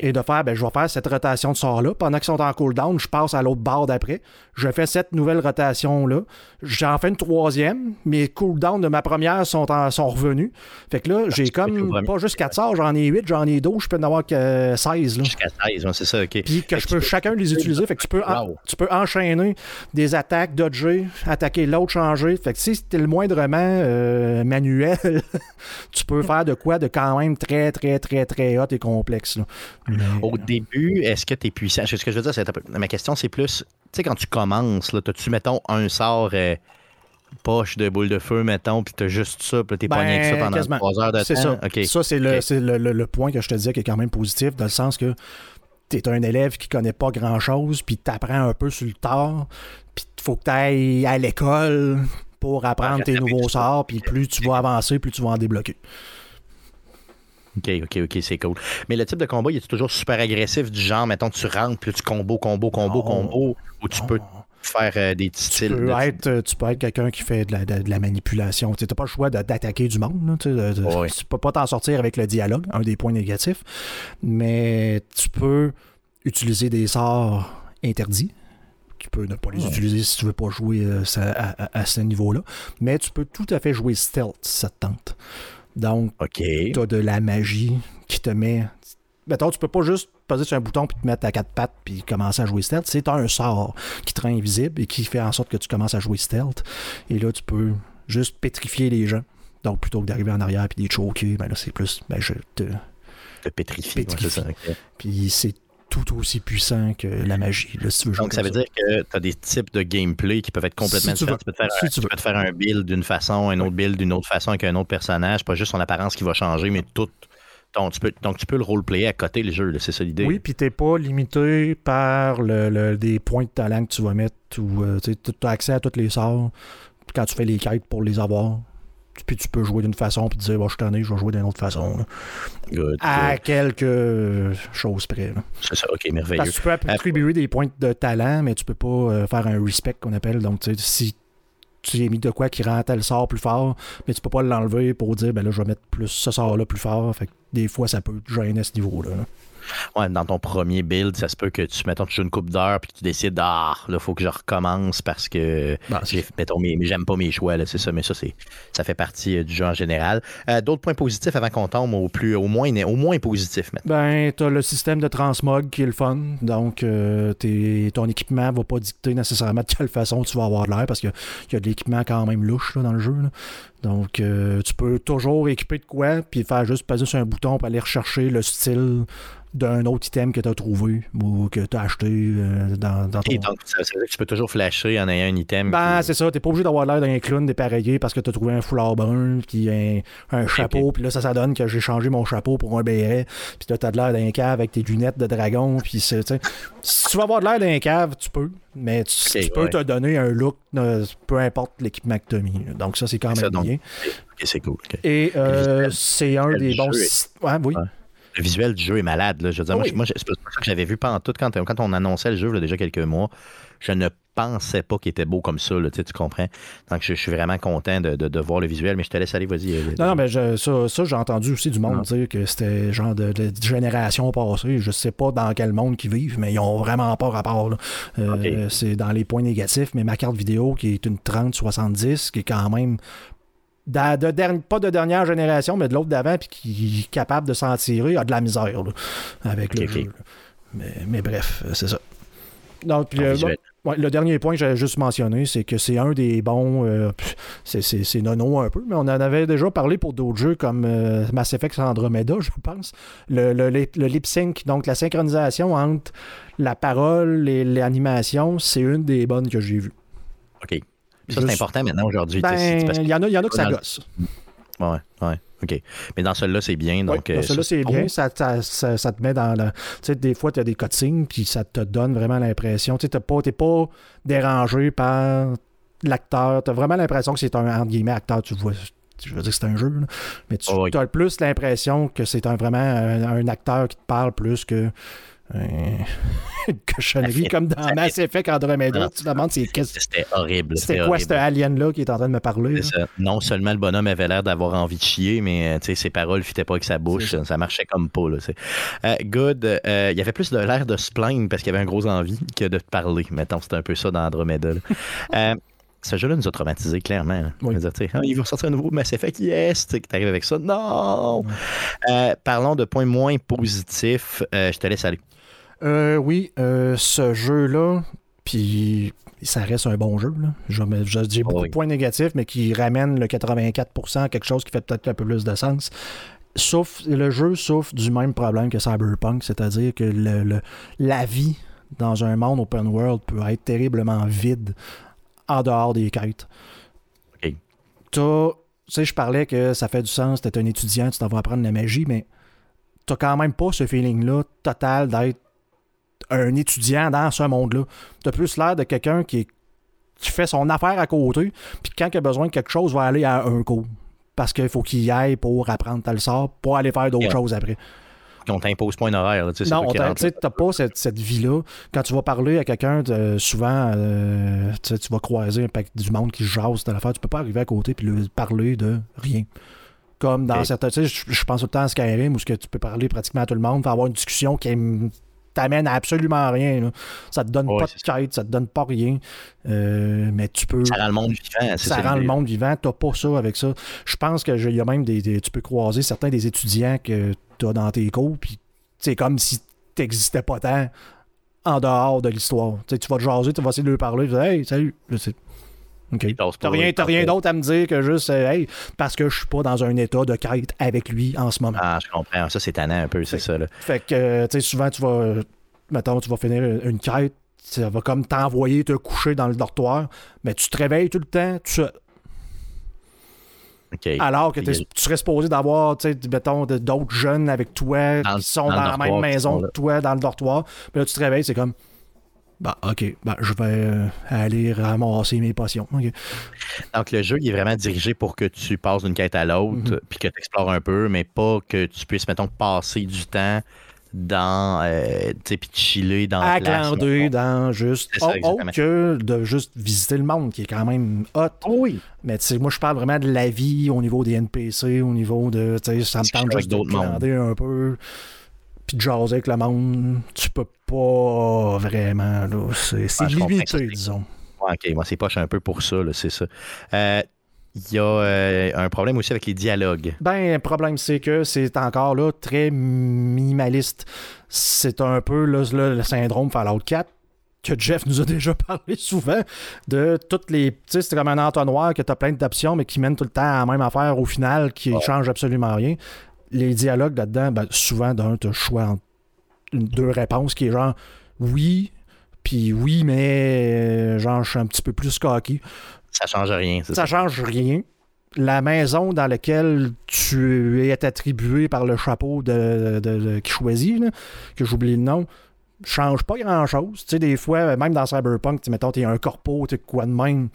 Et de faire, ben, je vais faire cette rotation de sorts-là. Pendant qu'ils sont en cooldown, je passe à l'autre barre d'après. Je fais cette nouvelle rotation-là. J'en fais une troisième. Mes cooldowns de ma première sont, en- sont revenus. Fait que là, j'ai être au comme pas juste 4 sorts, j'en ai 8, j'en ai 12, je peux en avoir que 16. Là. Jusqu'à 16, ouais, c'est ça, OK. Puis que je peux chacun les utiliser. Fait que tu peux, en- Wow. tu peux enchaîner des attaques, dodger, attaquer l'autre, changer. Fait que si c'était le moindrement euh, manuel, tu peux faire de quoi de quand même très, très, très, très hot et complexe. là. Mais- Au début, est-ce que tu es puissant? Ce que je veux dire, c'est ma question, c'est plus, tu sais, quand tu commences, là, as-tu, mettons, un sort euh, poche de boule de feu, mettons, puis t'as juste ça, puis t'es Ben, pogné avec ça pendant quasiment. trois heures de temps? C'est ça. OK. Ça, c'est le, Ok. c'est le, le- le point que je te disais qui est quand même positif, dans le sens que tu es un élève qui connaît pas grand-chose, puis tu apprends un peu sur le tard, puis il faut que tu ailles à l'école pour apprendre tes nouveaux sorts, puis plus tu vas avancer, plus tu vas en débloquer. OK, OK, OK, c'est cool. Mais le type de combat, il est toujours super agressif, du genre, mettons, tu rentres, puis tu combo, combo, combo, Non. combo, ou tu peux faire euh, des petits Tu styles. peux, de- être, euh, tu peux être quelqu'un qui fait de la, de- de la manipulation. Tu n'as pas le choix d'attaquer du monde. là, tu. Tu peux pas t'en sortir avec le dialogue, un des points négatifs. Mais tu peux utiliser des sorts interdits. Tu peux ne pas les utiliser si tu veux pas jouer euh, ça- à, à- à ce niveau-là. Mais tu peux tout à fait jouer stealth ça te tente. Donc, OK. tu as de la magie qui te met. Mettons, tu peux pas juste poser sur un bouton puis te mettre à quatre pattes puis commencer à jouer stealth. C'est un sort qui te rend invisible et qui fait en sorte que tu commences à jouer stealth. Et là, tu peux juste pétrifier les gens. Donc, plutôt que d'arriver en arrière puis de les choquer, ben là, c'est plus. Ben, je te. De pétrifier. Puis c'est tout aussi puissant que la magie. Là, si tu veux jouer Donc, ça veut dire que tu as des types de gameplay qui peuvent être complètement Si différents. Tu peux, te faire, Si un- tu tu veux. peux te faire un build d'une façon, un autre build d'une autre façon avec un autre personnage, pas juste son apparence qui va changer, mais tout. Donc, tu peux, donc, tu peux le roleplayer à côté le jeu, c'est ça l'idée. Oui, puis t'es pas limité par le, le- des points de talent que tu vas mettre ou euh, tu as accès à tous les sorts quand tu fais les quêtes pour les avoir. Puis tu peux jouer d'une façon puis te dire, bon, je suis tanné, je vais jouer d'une autre façon. là. Good, À good. quelques euh, choses près. C'est ça, ok, merveilleux. Parce que tu peux attribuer des points de talent, mais tu peux pas euh, faire un respect qu'on appelle. Donc, tu sais, si tu as mis de quoi qui rend tel sort plus fort, mais tu peux pas l'enlever pour dire, ben là, je vais mettre plus ce sort-là plus fort. Fait que des fois, ça peut te gêner à ce niveau-là. là. Ouais, dans ton premier build, ça se peut que tu, mettons, tu joues une coupe d'heure puis que tu décides, ah, là, faut que je recommence parce que, mettons, mes- j'aime pas mes choix, là, c'est ça, mais ça, c'est, ça fait partie euh, du jeu en général. Euh, d'autres points positifs avant qu'on tombe au plus, au moins, au moins positif maintenant. Ben, t'as le système de transmog qui est le fun. Donc, euh, t'es- ton équipement va pas dicter nécessairement de quelle façon tu vas avoir de l'air parce qu'il y a de l'équipement quand même louche là, dans le jeu. là. Donc, tu peux toujours équiper de quoi, puis faire juste peser sur un bouton pour aller rechercher le style d'un autre item que tu as trouvé ou que tu as acheté euh, dans, dans ton... Et donc, ça, ça veut dire que tu peux toujours flasher en ayant un item. Ben, c'est ça. T'es pas obligé d'avoir l'air d'un clown dépareillé parce que t'as trouvé un foulard brun, puis un, un chapeau, puis là, ça, ça donne que j'ai changé mon chapeau pour un béret, puis là, t'as de l'air d'un cave avec tes lunettes de dragon, puis c'est, tu si tu veux avoir de l'air d'un cave, tu peux, mais tu, tu peux ouais. te donner un look, euh, peu importe l'équipement que t'as mis. là. Donc, ça, c'est quand même ça, donc. bien. Ok, c'est cool. Et euh, visuel- c'est un des bons... Ouais, oui. Ouais. Le visuel du jeu est malade. Là. Je veux dire, moi, Oui. c'est pas ça que j'avais vu pendant tout quand, quand on annonçait le jeu il y a déjà quelques mois. Je ne pensais pas qu'il était beau comme ça, là, tu comprends? Donc, je, je suis vraiment content de, de- de voir le visuel, mais je te laisse aller, vas-y. euh, Non, non, mais je- ça, ça, j'ai entendu aussi du monde dire que c'était genre de, de génération passée. Je sais pas dans quel monde qu'ils vivent, mais ils ont vraiment pas rapport. Euh. C'est dans les points négatifs, mais ma carte vidéo, qui est une 3070, qui est quand même. De pas de dernière génération, mais de l'autre d'avant, puis qui est capable de s'en tirer, a de la misère là, avec le jeu. Mais, mais bref, euh, c'est ça. Donc, puis, euh. Ouais, le dernier point que j'avais juste mentionné, c'est que c'est un des bons. euh, c'est- nono un peu, mais on en avait déjà parlé pour d'autres jeux comme euh, Mass Effect Andromeda, je pense. Le, le, lip- le lip sync, donc la synchronisation entre la parole et l'animation, c'est une des bonnes que j'ai vues. OK. Ça, c'est important maintenant aujourd'hui. Ben, il y, en a- y en a que ça gosse. Ouais, ouais, OK. Mais dans celui-là, c'est bien. Oui, Donc, dans euh, celui-là, c'est bien. Ça, ça, ça- ça te met dans. Tu sais, des fois, tu as des cutscenes, puis ça te donne vraiment l'impression. Tu sais, t'es pas, t'es pas dérangé par l'acteur. Tu as vraiment l'impression que c'est un, entre guillemets, acteur. Tu vois. Je veux dire que c'est un jeu, là. mais tu Oh, oui. as plus l'impression que c'est un, vraiment un, un acteur qui te parle plus que une cochonnerie comme dans Mass Effect Andromeda. Non. Tu te demandes c'est qu'est-ce- C'était horrible. c'était quoi cet alien-là qui est en train de me parler? Ça. Non seulement le bonhomme avait l'air d'avoir envie de chier, mais euh, ses paroles ne fitaient pas avec sa bouche. Ça. marchait comme pas. Là. Euh, good. euh, il y avait plus de l'air de se plaindre parce qu'il y avait un gros envie que de te parler. Mettons, c'était un peu ça dans Andromeda. ce jeu-là nous a traumatisés, clairement. là. Oui. Dire, Ah, il va sortir un nouveau Mass Effect, yes! Tu t'arrives avec ça. Non! Euh, parlons de points moins positifs. Euh, je te laisse aller. Euh, oui, euh, ce jeu-là, puis ça reste un bon jeu. là. Je- mais je- J'ai beaucoup oui. de points négatifs, mais qui ramène le 84% à quelque chose qui fait peut-être un peu plus de sens. Sauf, le jeu souffre du même problème que Cyberpunk, c'est-à-dire que le- le- la vie dans un monde open world peut être terriblement vide en dehors des quêtes. OK. Tu sais, je parlais que ça fait du sens, t'es un étudiant, tu t'en vas apprendre la magie, mais t'as quand même pas ce feeling-là total d'être un étudiant dans ce monde-là. T'as plus l'air de quelqu'un qui, fait son affaire à côté, puis quand il a besoin de quelque chose, va aller à un cours. Parce qu'il faut qu'il y aille pour apprendre tel sort, pour aller faire d'autres Yeah. choses après. On t'impose pas un horaire. là, tu sais, c'est Non, tu t'as pas cette, cette vie-là. Quand tu vas parler à quelqu'un, de- souvent, euh, tu vas croiser un paquet du monde qui jase de l'affaire. Tu peux pas arriver à côté puis lui parler de rien. Comme dans certains. Tu sais, je, pense tout le temps à Skyrim où ce que tu peux parler pratiquement à tout le monde, puis avoir une discussion qui t'amène à absolument rien. là. Ça te donne Ouais, pas de quête, ça te donne pas rien. Euh, mais tu peux Ça rend le monde vivant. ça rend le monde vivant. T'as pas ça avec ça. Je pense qu'il y a même des, des- Tu peux croiser certains des étudiants que tu as dans tes cours, puis c'est comme si t'existais pas tant en dehors de l'histoire. Tu vas te jaser, tu vas essayer de lui parler, tu vas dire, Hey, salut. Je sais. OK. Il passe T'as rien, t'as rien d'autre à me dire que juste, euh, hey, parce que je suis pas dans un état de quête avec lui en ce moment. Ah, je comprends. Ça, c'est tannant un peu, c'est ça. Là. Fait que, euh, tu sais, souvent, tu vas. Mettons, tu vas finir une quête, ça va comme t'envoyer te coucher dans le dortoir, mais tu te réveilles tout le temps, tu Alors que tu serais supposé d'avoir, tu sais, mettons, d'autres jeunes avec toi Dans qui sont dans la même maison que toi, dans le dortoir. Puis là, tu te réveilles, c'est comme. Bah, ok, bah, je vais euh, aller ramasser mes potions. Ok. Donc, le jeu, il est vraiment dirigé pour que tu passes d'une quête à l'autre, Mhm. puis que tu explores un peu, mais pas que tu puisses, mettons, passer du temps dans, euh, tu sais, puis chiller dans la mettons. dans juste. Ça, autre que de juste visiter le monde, qui est quand même hot. Oh oui. Mais tu sais, moi, je parle vraiment de la vie au niveau des NPC, au niveau de. Tu sais, ça me tente juste de glander un peu. puis de jaser avec le monde, tu peux pas vraiment. là. C'est limité, disons. Ok, moi c'est poche un peu pour ça, là, c'est ça. Euh, Il y a euh, un problème aussi avec les dialogues. Ben, le problème, c'est que c'est encore là très minimaliste. C'est un peu là, le syndrome Fallout 4 que Jeff nous a déjà parlé souvent de toutes les. Tu sais, c'est comme un entonnoir que tu as plein d'options, mais qui mène tout le temps à la même affaire au final, qui Ouais. change absolument rien. Les dialogues là-dedans, ben, souvent, d'un, tu as choix entre deux réponses qui est genre oui, puis oui, mais euh, genre, je suis un petit peu plus cocky. Ça change rien. Ça change rien. La maison dans laquelle tu es attribué par le chapeau de, de- de- qui choisit, là, que j'oublie le nom, change pas grand-chose. Tu sais, des fois, même dans Cyberpunk, tu mettons, t'es un corpo, t'es quoi de même,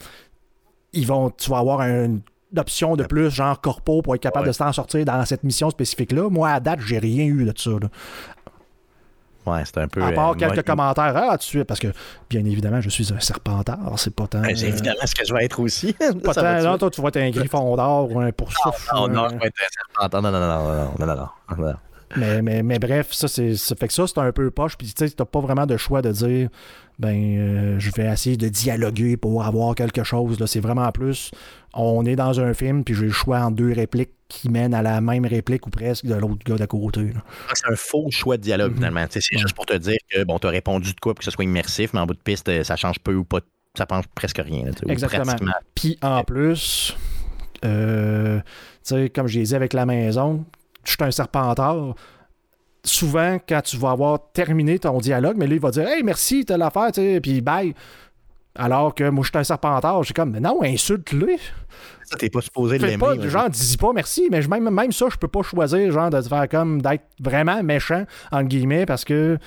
ils vont, tu vas avoir un- une option de plus, genre corpo, pour être capable Ouais. de s'en sortir dans cette mission spécifique-là. Moi, à date, j'ai rien eu de ça. là. Ouais, c'est un peu. À part euh, quelques moi, commentaires, hein, ah, tu parce que bien évidemment, je suis un serpentard, c'est pas tant. Ben, euh... évidemment ce que je vais être aussi. pas tant, non, toi, tu vas être un griffon d'or ou un poursouf. Non, non, non, je vais être un serpentard. Non, non, non, non, non, non, non. non. Mais, mais, mais bref, ça, c'est, ça fait que ça, c'est un peu poche. Puis, tu sais, t'as pas vraiment de choix de dire ben, euh, je vais essayer de dialoguer pour avoir quelque chose. Là. C'est vraiment plus, on est dans un film, puis j'ai le choix en deux répliques qui mènent à la même réplique ou presque de l'autre gars d'à côté. là. C'est un faux choix de dialogue, Mhm. finalement. C'est Ouais. juste pour te dire que, bon, tu as répondu de quoi pour que ce soit immersif, mais en bout de piste, ça change peu ou pas. Ça change presque rien. Exactement. Puis en plus, euh, comme je dit avec la maison, je suis un serpentard. Souvent, quand tu vas avoir terminé ton dialogue, mais lui, il va dire Hey, merci, t'as l'affaire, tu sais, puis bye. Alors que moi, je suis un serpentard, j'ai comme, mais non, insulte-le. Ça, t'es pas supposé l'aimer. pas, ouais. genre, dis pas merci, mais je- même, même ça, je peux pas choisir, genre, de faire comme, d'être vraiment méchant, entre guillemets, parce que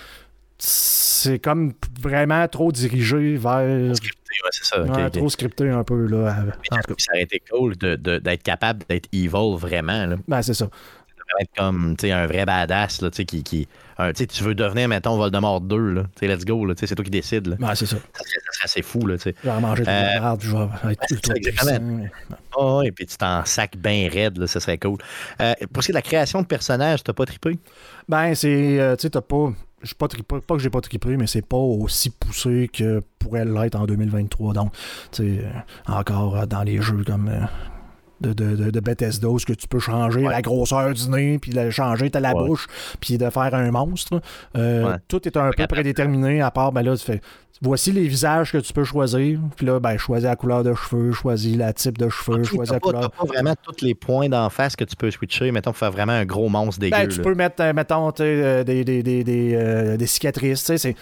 c'est comme vraiment trop dirigé vers. Scripté, ouais, c'est ça. Ouais, trop scripté un peu, là. En tout cas, Ça aurait été cool de- de- d'être capable d'être evil vraiment. Là. ben, c'est ça. Être comme un vrai badass là, qui, qui un- tu veux devenir mettons Voldemort 2 là, let's go là, tu sais, c'est toi qui décides là. Ben, c'est ça. ça, serait, ça serait assez fou là, tu sais. Je vais manger de la Euh, merde, je vais être ça, exactement. puissant. Ah ouais, puis tu t'en sacs bien raide là, ça serait cool. Euh, pour ce qui est de la création de personnages, t'as pas trippé? Ben, c'est. euh, tu sais, t'as pas. j'ai Pas, trippé- pas que j'ai pas trippé, mais c'est pas aussi poussé que pourrait l'être en 2023. Donc, tu sais, encore dans les jeux comme. De, de, de, de Bethesda, où ce que tu peux changer Ouais. la grosseur du nez, puis de changer ta la Ouais. bouche, puis de faire un monstre. Euh, Ouais. Tout est un peu prédéterminé, à part, ben là, tu fais. Voici les visages que tu peux choisir. Puis là, ben, choisis la couleur de cheveux, choisis la type de cheveux, choisis T'as la pas, couleur. t'as pas vraiment tous les points d'en face que tu peux switcher, mettons pour faire vraiment un gros monstre dégueu. Ben, tu là. peux mettre, euh, mettons, tu sais, euh, des, des, des, des, euh, des cicatrices, tu sais, c'est-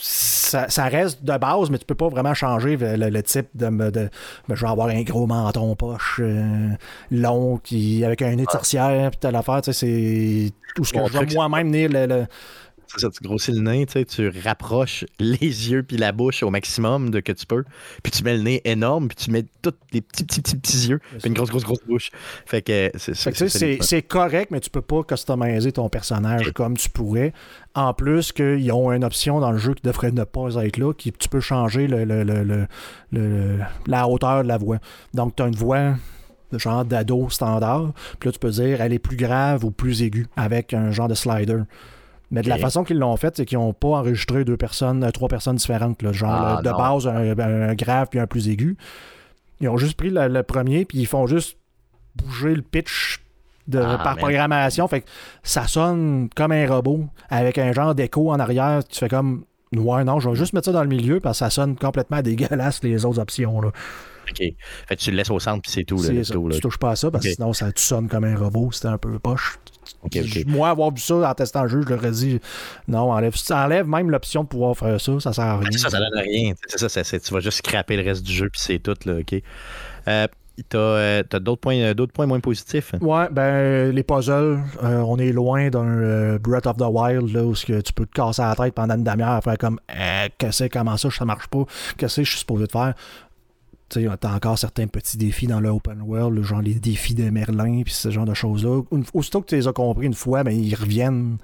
ça, ça reste de base, mais tu peux pas vraiment changer le, le- type de, de, de- ben, je vais avoir un gros menton poche euh, long qui avec un nez de sorcière puis telle affaire, tu sais, c'est tout ce que je vais moi-même venir le, ça, tu grossis le nez, tu sais, tu rapproches les yeux puis la bouche au maximum de que tu peux, puis tu mets le nez énorme, puis tu mets tous les petits, petits, petits, petits yeux, puis une grosse, grosse, grosse bouche. Fait que c'est correct, mais tu peux pas customiser ton personnage comme tu pourrais. En plus qu'ils ont une option dans le jeu qui devrait ne pas être là, qui tu peux changer le, le- le- le- le- la hauteur de la voix. Donc, tu as une voix de genre d'ado standard, puis là, tu peux dire elle est plus grave ou plus aiguë avec un genre de slider. Mais de la façon qu'ils l'ont fait, c'est qu'ils n'ont pas enregistré deux personnes, euh, trois personnes différentes. là. genre Ah, là, de non. base, un, un grave puis un plus aigu. Ils ont juste pris le, le premier, puis ils font juste bouger le pitch de, Ah, par man. programmation. Fait que ça sonne comme un robot avec un genre d'écho en arrière. Tu fais comme. Ouais, non, je vais juste mettre ça dans le milieu parce que ça sonne complètement dégueulasse les autres options. Là. OK. Fait que tu le laisses au centre, puis c'est tout. Là, là. Tu touches pas à ça parce que sinon ça tu sonnes comme un robot. C'était un peu poche. Moi, avoir vu ça en testant le jeu, je leur ai dit non, enlève, ça enlève même l'option de pouvoir faire ça. Ça sert à rien. Ah, Ça, ça rien. C'est ça, c'est- c'est- tu vas juste scraper le reste du jeu, puis c'est tout, là, OK. Euh, t'as euh, t'as d'autres points, euh, d'autres points moins positifs? Ouais, ben les puzzles, euh, on est loin d'un euh, Breath of the Wild là, où que tu peux te casser la tête pendant une demi-heure à faire comme qu'est-ce que comment ça, ça marche pas, qu'est-ce que je suis supposé de faire? T'as encore certains petits défis dans le open world, genre les défis de Merlin puis ce genre de choses-là. Aussitôt que tu les as compris une fois, ben ils reviennent.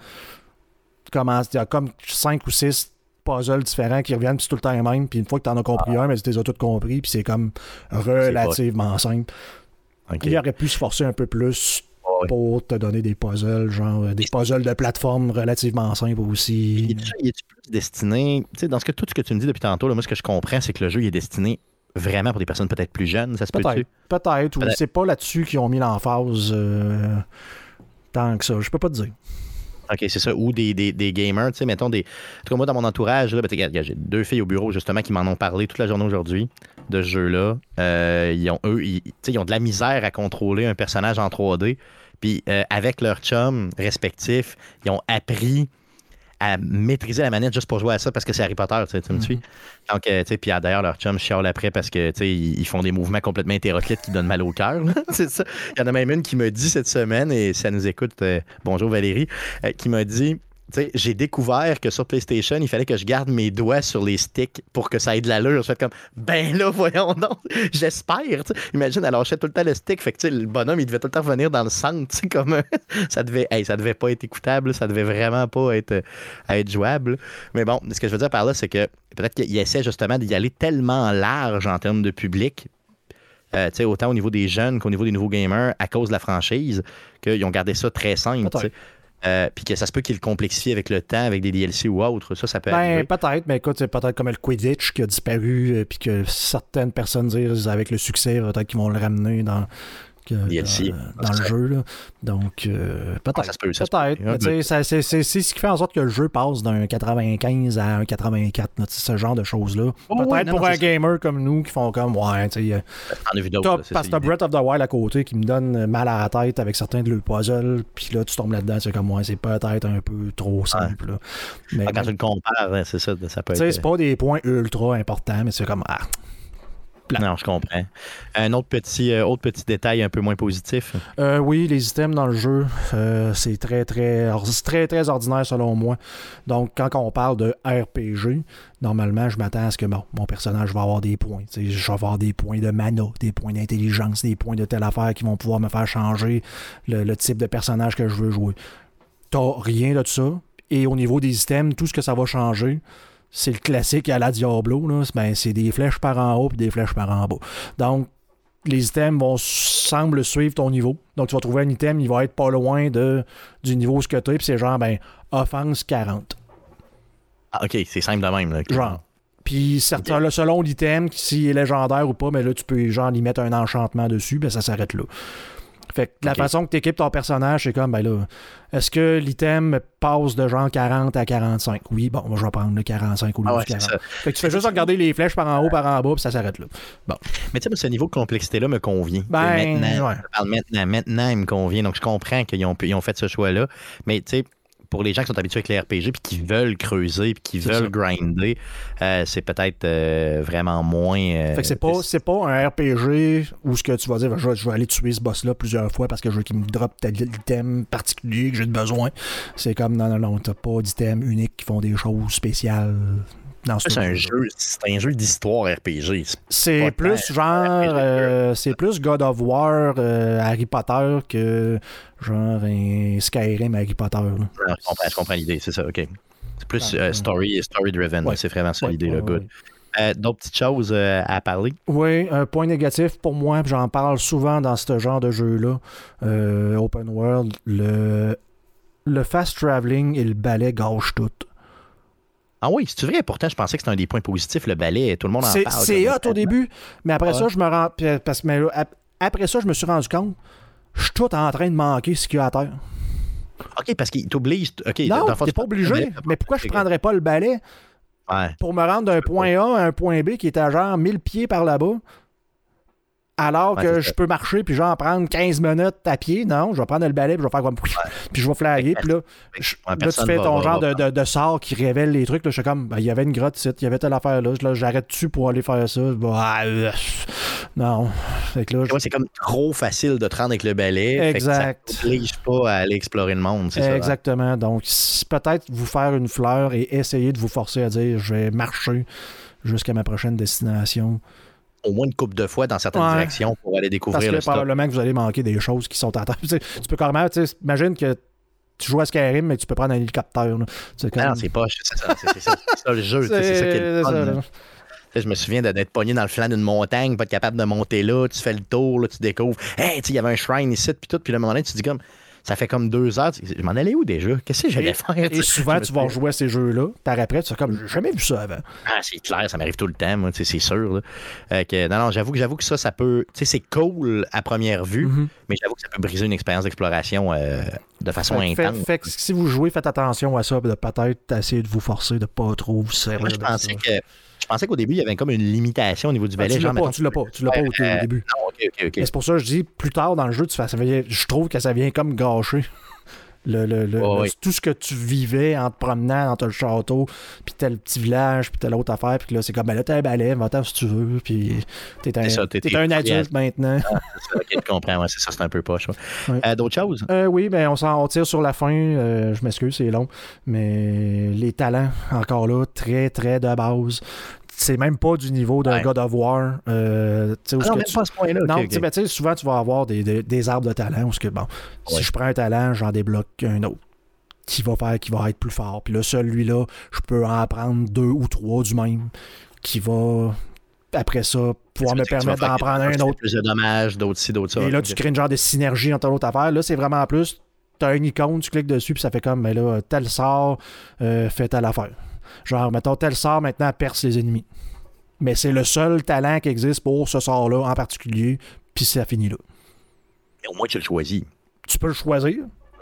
Il y a comme cinq ou six puzzles différents qui reviennent, puis tout le temps les mêmes. Puis une fois que tu en as compris un, mais tu les as tous compris, puis c'est comme relativement simple. Il aurait pu se forcer un peu plus. ouais. pour te donner des puzzles, genre euh, des puzzles de plateforme relativement simples aussi. Il est, il est plus destiné, tu sais, dans ce que tout ce que tu me dis depuis tantôt, là, moi ce que je comprends, c'est que le jeu il est destiné vraiment pour des personnes peut-être plus jeunes, ça se peut Peut-être, peut-être, ou c'est pas là-dessus qu'ils ont mis l'emphase euh, tant que ça. Je peux pas te dire. OK, c'est ça. Ou des, des, des gamers, tu sais, mettons des. En tout cas, moi, dans mon entourage, là, ben, j'ai deux filles au bureau, justement, qui m'en ont parlé toute la journée aujourd'hui de ce jeu-là. Euh, ils ont, eux, ils, tu sais, ils ont de la misère à contrôler un personnage en 3D. Puis, euh, avec leurs chums respectifs, ils ont appris à maîtriser la manette juste pour jouer à ça parce que c'est Harry Potter, tu sais, tu me suis. Donc, euh, tu sais, puis ah, d'ailleurs, leurs chums chialent après parce que, tu sais, ils, font des mouvements complètement hétéroclites qui donnent mal au cœur. c'est ça. Il y en a même une qui me dit cette semaine, et ça nous écoute, euh, bonjour Valérie, euh, qui m'a dit j'ai découvert que sur PlayStation, il fallait que je garde mes doigts sur les sticks pour que ça ait de l'allure. Je fais comme, ben là, voyons donc, j'espère. Imagine, elle lâchait tout le temps le stick. Fait que le bonhomme, il devait tout le temps venir dans le centre. Comme, ça, devait, ça devait pas être écoutable. Ça devait vraiment pas être, euh, être jouable. Mais bon, ce que je veux dire par là, c'est que peut-être qu'il essaie justement d'y aller tellement large en termes de public. euh, autant au niveau des jeunes qu'au niveau des nouveaux gamers, à cause de la franchise, qu'ils ont gardé ça très simple. Euh, puis que ça se peut qu'il le complexifie avec le temps, avec des DLC ou autre. Ça, ça peut Ben, peut-être, mais écoute, c'est peut-être comme le Quidditch qui a disparu, euh, puis que certaines personnes disent avec le succès, peut-être qu'ils vont le ramener dans, que- DLC. dans, dans le jeu. là. Donc, euh, Ah, peut-être. ça se peut, ça. Peut-être. mais tu sais, ça- c'est c'est- c'est ce qui fait en sorte que le jeu passe d'un 95 à un 84, là, tu sais, ce genre de choses-là. Oh, Peut-être pour non, un ça. gamer comme nous qui font comme, ouais, tu sais, euh, parce que Breath of the Wild à côté qui me donne mal à la tête avec certains de leurs puzzles, puis là, tu tombes là-dedans, c'est comme, ouais, c'est peut-être un peu trop simple. là. Mais, Ah, Quand tu le compares, hein, c'est ça, ça peut tu sais, être. c'est pas des points ultra importants, mais c'est comme, ah, Non, je comprends. Un autre petit, euh, autre petit détail un peu moins positif? Euh, oui, les items dans le jeu, euh, c'est très, très, ordinaire selon moi. Donc, quand on parle de RPG, normalement, je m'attends à ce que bon, mon personnage va avoir des points. Je vais avoir des points de mana, des points d'intelligence, des points de telle affaire qui vont pouvoir me faire changer le, le type de personnage que je veux jouer. T'as rien de ça. Et au niveau des items, tout ce que ça va changer, c'est le classique à la Diablo. Là. C'est- Ben, c'est des flèches par en haut et des flèches par en bas. Donc, les items vont semble suivre ton niveau. Donc, tu vas trouver un item, il va être pas loin de, du niveau ce que tu puis c'est genre, ben, offense 40. Ah, ok, c'est simple de même. Là. Genre. Puis, certains, là, selon l'item, s'il est légendaire ou pas, mais là, tu peux, genre, y mettre un enchantement dessus, ben, ça s'arrête là. Fait que la façon que tu équipes ton personnage, c'est comme, ben là, est-ce que l'item passe de genre 40 à 45? Oui, bon, moi, je vais prendre le 45 ou le Ah ouais, 40. c'est ça. Fait que tu fais juste regarder les flèches par en haut, par en bas, puis ça s'arrête là. Mais tu sais, ce niveau de complexité-là me convient. Ben, maintenant, ouais. je parle maintenant, maintenant, il me convient. Donc, je comprends qu'ils ont, ils ont fait ce choix-là. Mais tu sais, pour les gens qui sont habitués avec les RPG puis qui veulent creuser puis qui veulent ça. grinder, euh, c'est peut-être euh, vraiment moins. euh, Fait que c'est pas, c'est pas un RPG où ce que tu vas dire, je vais, je vais aller tuer ce boss-là plusieurs fois parce que je veux qu'il me drop tel item particulier que j'ai besoin. C'est comme, non, non, non, t'as pas d'items uniques qui font des choses spéciales ce C'est un jeu. c'est un jeu d'histoire RPG. C'est- plus genre, euh, c'est plus God of War, euh, Harry Potter que genre un Skyrim Harry Potter. Non, je comprends, l'idée, c'est ça, ok. C'est plus Ah, euh, story, story driven, Ouais. c'est vraiment ça Ouais, l'idée, ouais, good. Euh, D'autres petites choses euh, à parler? Oui, un point négatif pour moi, j'en parle souvent dans ce genre de jeu-là, euh, open world, le, le fast traveling et le balai gâchent tout. Ah oui, c'est vrai, pourtant je pensais que c'était un des points positifs, le ballet, tout le monde en parle. c'est hot au début, mais après Ouais. ça, je me rends. puis, Parce, après ça, je me suis rendu compte, je suis tout en train de manquer ce qu'il y a à terre. OK, parce qu'il t'oblige. OK, non, t'es pas obligé. Mais pourquoi je prendrais pas le balai Ouais. pour me rendre d'un point A à un point B qui est à genre 1000 pieds par là-bas? Alors Ouais, que je peux marcher puis genre prendre 15 minutes à pied. Non, je vais prendre le balai puis je vais faire comme. Puis je vais flaguer. Puis là, je- Ouais, là, tu fais ton va- genre va de, de, de sort qui révèle les trucs. Là, je suis comme, ben, il y avait une grotte il y avait telle affaire là. là J'arrête dessus pour aller faire ça. Bah, euh, non. Fait que là, je- Ouais, c'est comme trop facile de te rendre avec le balai. fait que Exact. Ça pas à aller explorer le monde, c'est ça. hein? Exactement. Donc, peut-être vous faire une fleur et essayer de vous forcer à dire je vais marcher jusqu'à ma prochaine destination. Au moins une couple de fois dans certaines Ouais. directions pour aller Parce découvrir que le stock. probablement que vous allez manquer des choses qui sont à terre. Tu peux carrément, tu sais, imagine que tu joues à Skyrim, mais tu peux prendre un hélicoptère. Ah non, c'est pas. C'est ça, ça, ça le jeu. C'est ça qui est le fun. je me souviens d'être pogné dans le flanc d'une montagne, pas être capable de monter là, tu fais le tour, là, tu découvres. Hey, il y avait un shrine ici, puis tout, puis à un moment donné, tu te dis comme. Ça fait comme deux heures. Je m'en allais où déjà? Qu'est-ce que j'allais faire? Et souvent, tu vas jouer à ces jeux-là, par après, tu comme, j'ai jamais vu ça avant. Ah, c'est clair, ça m'arrive tout le temps, moi, c'est sûr. là. Euh, que- non, non, j'avoue que j'avoue que ça, ça peut. Tu sais, c'est cool à première vue, Mhm. mais j'avoue que ça peut briser une expérience d'exploration euh, de façon Fait, intense. fait- fait que si vous jouez, faites attention à ça, de peut-être essayer de vous forcer de pas trop vous servir Moi, je pensais ça. que. Je pensais qu'au début, il y avait comme une limitation au niveau du valet. tu l'as genre, pas, mettons, tu l'as pas, tu l'as pas au, au Euh, début. Non, c'est pour ça que je dis, plus tard dans le jeu, tu fais, ça vient- je trouve que ça vient comme gâcher. Le, le- le- le- tout ce que tu vivais en te promenant dans ton château, puis tel petit village, puis telle autre affaire, puis là, c'est comme, ben là, t'as un balai, va-t'en si tu veux, puis t'es un, ça, t'es- t'es t'es un adulte maintenant. C'est ça, ok, comprends. Ouais, c'est ça, c'est un peu poche. ouais. Euh, D'autres choses? Euh, oui, ben on s'en tire sur la fin. euh, je m'excuse, c'est long. Mais les talents, encore là, très, très de base. C'est même pas du niveau Ouais. God of War. euh, Ah non, même tu- pas à ce point-là. Non, ben, souvent, tu vas avoir des, des- des arbres de talent où que, bon, si je prends un talent, j'en débloque un autre qui va faire, qui va être plus fort. Puis là, celui-là, je peux en prendre deux ou trois du même qui va, après ça, pouvoir me permettre d'en prendre un autre. Plus de dommages, d'autres ci, d'autres ça. Et là, tu crées une genre de synergie entre l'autre affaire. Là, c'est vraiment plus. Tu as une icône, tu cliques dessus, puis ça fait comme, mais là, tel sort euh, fait telle affaire. Genre, mettons, tel sort maintenant perce les ennemis. Mais c'est le seul talent qui existe pour ce sort-là en particulier, puis ça finit là. Mais au moins, tu le choisis. Tu peux le choisir,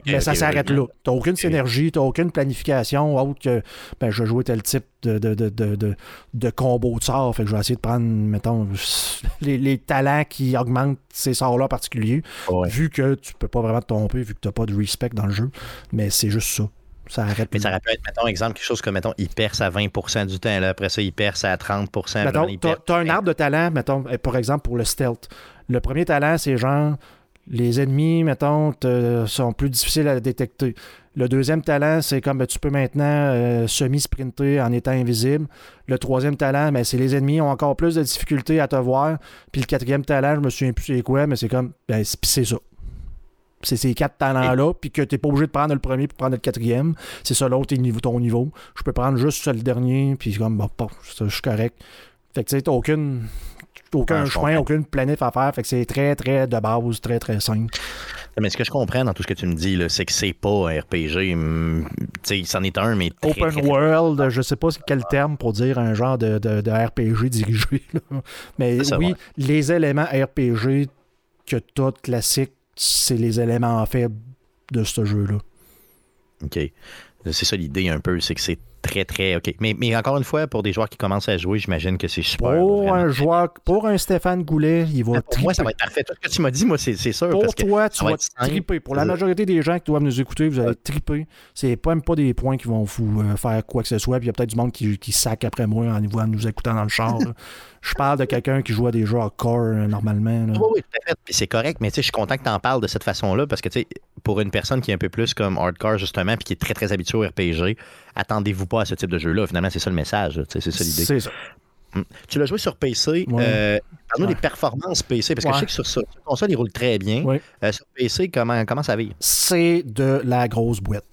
mais ça s'arrête là. Tu aucune synergie, tu aucune planification autre que ben, je vais jouer tel type de, de, de, de, de- combo de sorts. Fait que je vais essayer de prendre, mettons, les, les talents qui augmentent ces sorts-là en particulier. Ouais. Vu que tu peux pas vraiment te tromper, vu que tu pas de respect dans le jeu. Mais c'est juste ça. Ça arrête. Mais ça aurait pu être, mettons, exemple, quelque chose comme, mettons, il perce à 20% du temps, là, après ça, il perce à 30 après Mettons, t'as, perce- t'as un arbre de talent, mettons, euh, par exemple, pour le stealth. Le premier talent, c'est genre, les ennemis, mettons, te- sont plus difficiles à détecter. Le deuxième talent, c'est comme ben, tu peux maintenant euh, semi-sprinter en étant invisible. Le troisième talent, ben, c'est les ennemis ont encore plus de difficultés à te voir. Puis le quatrième talent, je me souviens plus c'est quoi, mais c'est comme, ben, c'est ça. C'est ces quatre talents-là, puis que tu n'es pas obligé de prendre le premier pour prendre le quatrième. C'est ça l'autre, ton niveau. Je peux prendre juste le dernier, puis comme, bon, bon, ça, je suis correct. Fait que tu sais, t'as aucune, aucun Ouais, chemin, aucune planète à faire. Fait que c'est très, très de base, très, très simple. Mais ce que je comprends dans tout ce que tu me dis, là, c'est que c'est pas un RPG. hum, Tu sais, c'en est un, mais très, Open très- world, je sais pas quel terme pour dire un genre de, de- de RPG dirigé. là. Mais ça, oui, ouais. les éléments RPG que tout classique, c'est les éléments faibles de ce jeu-là. OK. C'est ça l'idée un peu, c'est que c'est très, très OK. Mais, mais encore une fois, pour des joueurs qui commencent à jouer, j'imagine que c'est super. Pour un joueur, pour un Stéphane Goulet, il va Pour moi, ça triper. va être parfait. Tout ce que tu m'as dit, moi, c'est c'est sûr. Pour parce que toi, tu vas triper. Pour la ça. majorité des gens qui doivent nous écouter, vous allez triper. C'est même pas des points qui vont vous euh, faire quoi que ce soit. Puis il y a peut-être du monde qui, qui sac après moi en, en nous écoutant dans le char. Je parle de quelqu'un qui joue à des jeux hardcore euh, normalement. là. Oui, oui, tout à fait. C'est correct, mais je suis content que tu en parles de cette façon-là parce que, pour une personne qui est un peu plus comme hardcore, justement, puis qui est très, très habituée au RPG, attendez-vous pas à ce type de jeu-là. Finalement, c'est ça le message. C'est ça l'idée. C'est ça. Tu l'as joué sur PC. Ouais. Euh, Parle-nous Ouais. des performances PC, parce que Ouais. je sais que sur, sur, sur console, il roule très bien. Euh, sur PC, comment, comment ça vit? C'est de la grosse boîte.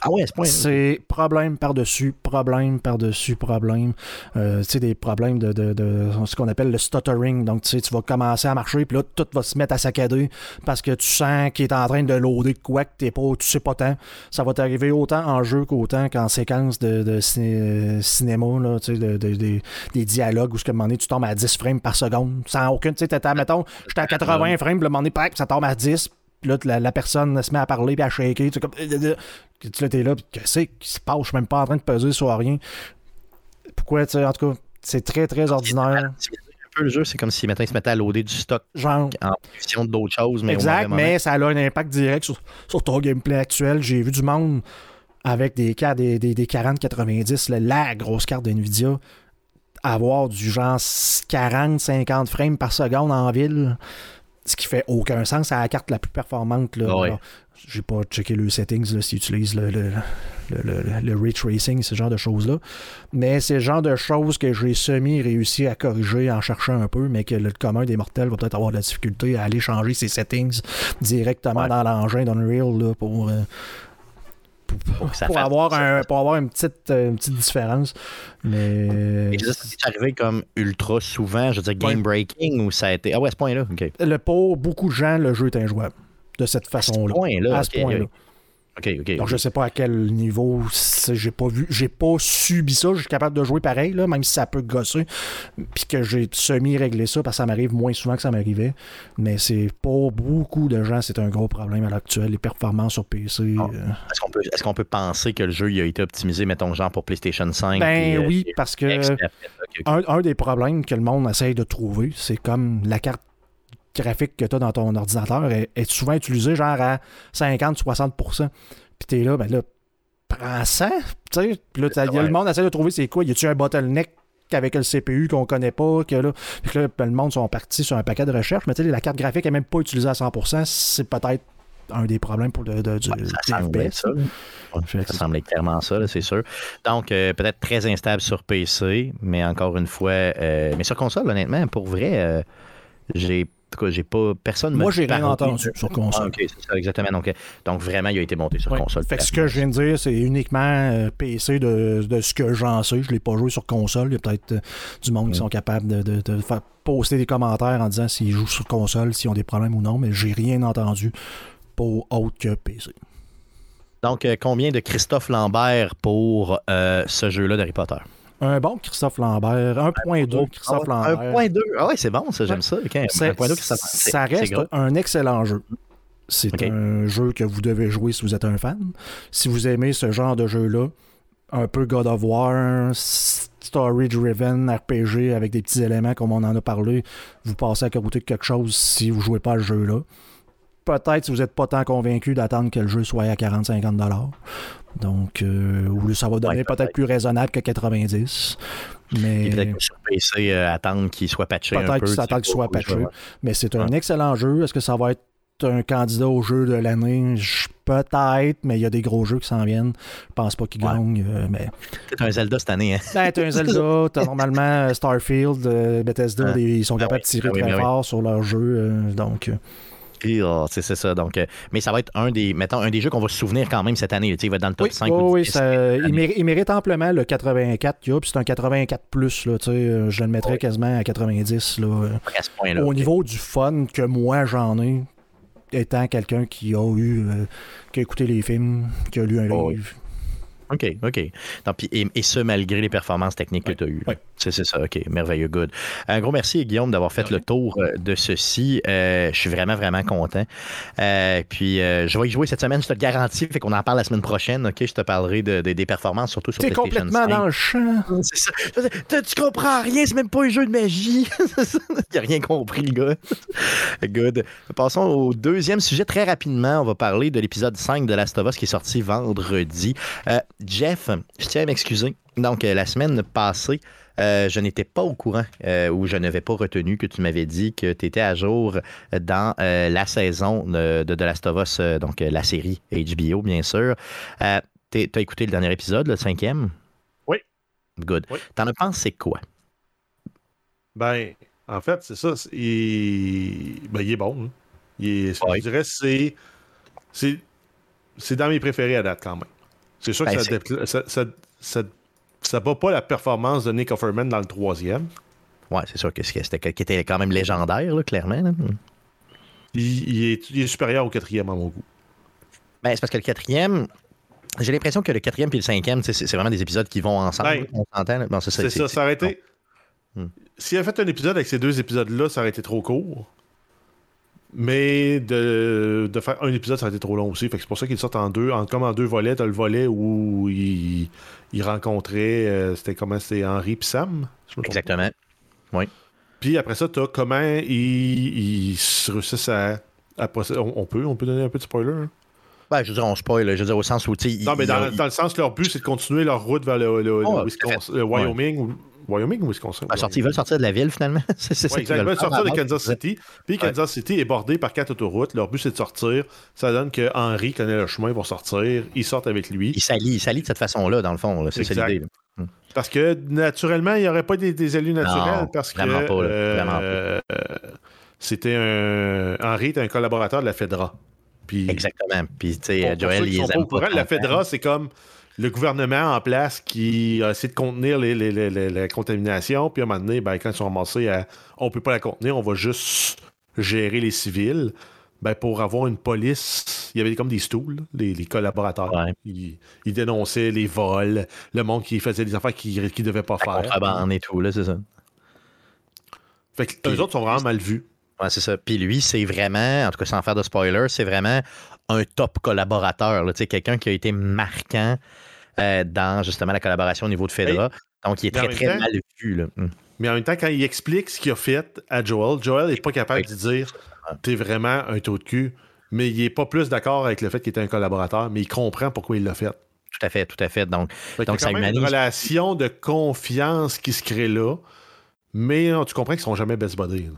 Ah ouais, à ce C'est problème par-dessus, problème par-dessus, problème. Euh, tu sais, des problèmes de, de- de ce qu'on appelle le stuttering. Donc, tu sais, tu vas commencer à marcher, puis là, tout va se mettre à saccader parce que tu sens qu'il est en train de loader de quoi que t'es pas, tu sais pas tant. Ça va t'arriver autant en jeu qu'autant qu'en séquence de, de ciné- euh, cinéma, là, tu sais, de- de- de- des dialogues où, ce que, à un moment donné, tu tombes à 10 frames par seconde sans aucune, tu sais, mettons, j'étais à 80 frames, puis le moment donné, ça tombe à 10, puis là, la, la personne se met à parler puis à shaker. Tu comme. que Tu là, t'es là, puis qu'est-ce qui se passe? Je suis même pas en train de peser sur rien. Pourquoi, tu sais, en tout cas, c'est très, très ordinaire. Un peu le jeu, c'est comme si maintenant il se mettait à loader du stock Genre, en fonction d'autres choses. Mais exact, mais ça a un impact direct sur, sur ton gameplay actuel. J'ai vu du monde avec des cartes, des, des, des 40-90, là, la grosse carte d'NVIDIA, avoir du genre 40-50 frames par seconde en ville. Ce qui fait aucun sens. C'est la carte la plus performante. Là. Ouais. Alors, J'ai pas checké le settings s'ils utilisent le, le, le, le- le ray tracing, ce genre de choses-là. Mais c'est le genre de choses que j'ai semi-réussi à corriger en cherchant un peu, mais que le commun des mortels va peut-être avoir de la difficulté à aller changer ses settings directement Ouais. dans l'engin d'Unreal là, pour, euh, pour pour, ça pour fasse- avoir, un, pour avoir une, petite, euh, une petite différence. Mais Et ça, c'est arrivé comme ultra souvent, je veux dire game breaking ou ça a été. Ah ouais, à ce point-là. OK. le, pour beaucoup de gens, le jeu est injouable de cette À ce façon-là. point-là. À ce point-là. Donc, je sais pas à quel niveau j'ai pas vu, j'ai pas subi ça. Je suis capable de jouer pareil, là, même si ça peut gosser. Puis que j'ai semi-réglé ça parce que ça m'arrive moins souvent que ça m'arrivait. Mais c'est pour beaucoup de gens, c'est un gros problème à l'actuel. Les performances sur PC. Ah. euh, Est-ce qu'on peut, est-ce qu'on peut penser que le jeu il a été optimisé, mettons, genre pour PlayStation 5? Ben euh, oui, et- parce que un des problèmes que le monde essaye de trouver, c'est comme la carte graphique que tu as dans ton ordinateur est, est souvent utilisée genre à 50-60%. Puis t'es là, ben là, prends ça. Tu sais, Puis là, le monde essaie de trouver c'est quoi. Y a-tu un bottleneck avec le CPU qu'on connaît pas, que là, Puis que là, ben, le monde sont partis sur un paquet de recherches, mais tu sais, la carte graphique est même pas utilisée à 100%, c'est peut-être un des problèmes pour le, de- du, Ouais, ça être ça. Ouais, clairement ça, c'est sûr. Donc, euh, peut-être très instable sur PC, mais encore une fois, euh, mais sur console, honnêtement, pour vrai, euh, j'ai. En tout cas, j'ai pas. Personne Moi, j'ai rien entendu sur Ah, console. ok, c'est ça, exactement. Donc, euh, donc, vraiment, il a été monté sur console. Fait que ce que je viens de dire, c'est uniquement euh, PC de, de ce que j'en sais. Je l'ai pas joué sur console. Il y a peut-être euh, du monde qui sont capables de, de- de faire poster des commentaires en disant s'ils jouent sur console, s'ils ont des problèmes ou non, mais j'ai rien entendu pour autre que PC. Donc, combien de Christophe Lambert pour euh, ce jeu-là d'Harry Potter? Un bon Christophe Lambert, 1.2 Christophe Lambert. 1.2. Ah ouais, c'est bon, ça, j'aime ça. Ok, C'est- 1.2 Christophe c'est- ça reste un excellent jeu. C'est un jeu que vous devez jouer si vous êtes un fan. Si vous aimez ce genre de jeu-là, un peu God of War, story-driven, RPG avec des petits éléments comme on en a parlé, vous passez à côté de quelque chose si vous jouez pas à ce jeu-là. Peut-être si vous n'êtes pas tant convaincu d'attendre que le jeu soit à 40-50$. Donc, euh, ça va donner Ouais, peut-être plus raisonnable que 90$. Mais... Peut-être que sur PC, euh, attendre qu'il soit patché. Peut-être que ça tu sais, attend qu'il soit patché. Mais c'est un excellent jeu. Est-ce que ça va être un candidat au jeu de l'année? Peut-être, mais il y a des gros jeux qui s'en viennent. Je pense pas qu'ils Ouais. gagnent. euh, mais un Zelda cette année. Hein? ben, un Zelda, t'as normalement euh, Starfield, euh, Bethesda, Ah. ils sont Ah capables oui. de tirer Ah très oui. fort sur leur jeu. euh, donc, oh, c'est ça. Donc, euh, mais ça va être un des, mettons, un des jeux qu'on va se souvenir quand même cette année. Il va être dans le top oui, 5 oui, ou oui, 10. ça- il, mérite, il mérite amplement le 84 qu'il y a, puis c'est un 84 plus, là, euh, je le mettrais Oui. quasiment à 90. Là, euh. à ce point-là. Au ok. niveau du fun que moi j'en ai, étant quelqu'un qui a eu, euh, qui a écouté les films, qui a lu un Oh, oui. OK, OK. Donc, puis- et, et ce, malgré les performances techniques que tu as eues. oui. C'est c'est ça, OK. Merveilleux, good. Un gros merci, Guillaume, d'avoir fait le tour euh, de ceci. Euh, je suis vraiment, vraiment content. Euh, puis, euh, je vais y jouer cette semaine, je te le garantis. Fait qu'on en parle la semaine prochaine, OK? Je te parlerai de- de- des performances, surtout sur T'es PlayStation complètement 5. dans le champ. C'est ça. Tu tu comprends rien, c'est même pas un jeu de magie. Il a rien compris, le gars. Good. Passons au deuxième sujet très rapidement. On va parler de l'épisode 5 de Last of Us qui est sorti vendredi. Euh, Jeff, je tiens à m'excuser. Donc, euh, la semaine passée, euh, je n'étais pas au courant euh, ou je n'avais pas retenu que tu m'avais dit que tu étais à jour dans euh, la saison de, de The Last of Us, donc la série HBO, bien sûr. Tu as écouté le dernier épisode, le cinquième? Oui. Good. Oui. T'en as pensé quoi? Ben, en fait, c'est ça. Il... Ben, il est bon. hein. Il est-. Je dirais c'est. C'est c'est dans mes préférés à date quand même. C'est sûr Ben, que ça, dé- ça, ça, ça, ça bat pas la performance de Nick Offerman dans le troisième. Ouais, c'est sûr que c'était qui était quand même légendaire, là, clairement. là. Il, il est, il est supérieur au quatrième à mon goût. Ben, c'est parce que le quatrième, j'ai l'impression que le quatrième et le cinquième, c'est vraiment des épisodes qui vont ensemble. Ben, on s'entend. là. Bon, c'est ça. Aurait été. Hmm. S'il avait fait un épisode avec ces deux épisodes-là, ça aurait été trop court. Mais de, de faire un épisode, ça aurait été trop long aussi. Fait que c'est pour ça qu'ils sortent en deux. En, comme en deux volets, t'as le volet où il, il rencontrait. euh, c'était comment C'était Henri et Sam? Pas. Exactement. Puis après ça, t'as comment ils, ils se réussissent à. on, on peut, on peut donner un peu de spoiler. hein? Ben, je veux dire, on spoil, je veux dire, au sens où. Non, mais dans, le sens, leur but, c'est de continuer leur route vers le, Oh, le Wyoming. ou- Wyoming ou Wisconsin? Sorti- ils veulent sortir de la ville, finalement. c'est c'est ça Ouais, qu'ils exactement. veulent Ils faire sortir de Kansas. City. Puis Kansas City est bordé par quatre autoroutes. Leur but, c'est de sortir. Ça donne que Henry connaît le chemin pour sortir. Ils sortent avec lui. Ils s'allient, ils s'allient de cette façon-là, dans le fond. C'est ça l'idée. là. Parce que naturellement, il n'y aurait pas des, des élus naturels. Non, parce que vraiment pas, là. euh, Vraiment pas. euh, c'était un. Henry était un collaborateur de la FEDRA. Puis, Exactement. Puis, tu sais, pour- pour Joel, ceux qui il sont pas au courant, la. FEDRA, c'est comme le gouvernement en place qui a essayé de contenir les- les- les- les- la contamination. Puis à un moment donné, ben, quand ils sont ramassés à on peut pas la contenir, on va juste gérer les civils. Ben, pour avoir une police, il y avait comme des stools, les, les collaborateurs. Ouais. Ils, ils dénonçaient les vols, le monde qui faisait des affaires qu'ils ne devaient pas La faire. contrebande et tout, là, c'est ça. Fait que Puis- eux autres sont vraiment mal vus. Ouais, c'est ça. Puis lui, c'est vraiment, en tout cas sans faire de spoiler, c'est vraiment un top collaborateur. quelqu'un qui a été marquant euh, dans justement la collaboration au niveau de Fedra. Donc, il est très, très temps- mal vu. Là. Hum. Mais en même temps, quand il explique ce qu'il a fait à Joel, Joel n'est pas capable de dire T'es vraiment un taux de cul. Mais il est pas plus d'accord avec le fait qu'il était un collaborateur, mais il comprend pourquoi il l'a fait. Tout à fait, tout à fait. Donc, Donc, qu'il y a ça quand même une relation de confiance qui se crée là. Mais non, tu comprends qu'ils sont jamais best buddies.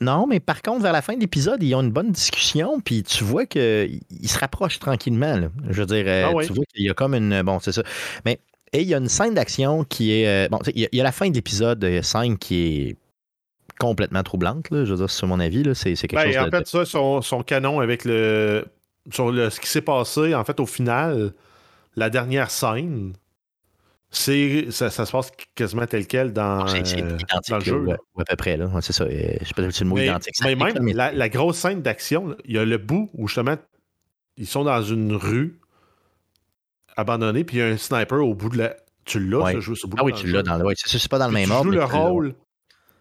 Non, mais par contre, vers la fin de l'épisode, ils ont une bonne discussion, puis tu vois qu'ils se rapprochent tranquillement. là. Je veux dire, euh, Ah tu vois qu'il y a comme une. Bon, c'est ça. Mais, et il y a une scène d'action qui est. euh, bon, il y, a- il y a la fin de l'épisode euh, 5 qui est complètement troublante, là, je veux dire, sur mon avis. C'est quelque Ben, chose en de- fait, ça, son, son canon avec le. Sur le, ce qui s'est passé, en fait, au final, la dernière scène, c'est ça, ça se passe quasiment tel quel dans, C'est c'est euh, dans le jeu. là. à peu près. Là. C'est ça. euh, Je sais pas si c'est le mot Mais, identique. mais Ça même la, la grosse scène d'action, il y a le bout où justement ils sont dans une rue abandonnée, puis il y a un sniper au bout de la. Tu l'as, Ouais. ce bout Ah oui, tu l'as dans le. Ouais, c'est pas dans le Puis même tu ordre. joues mais le tu rôle.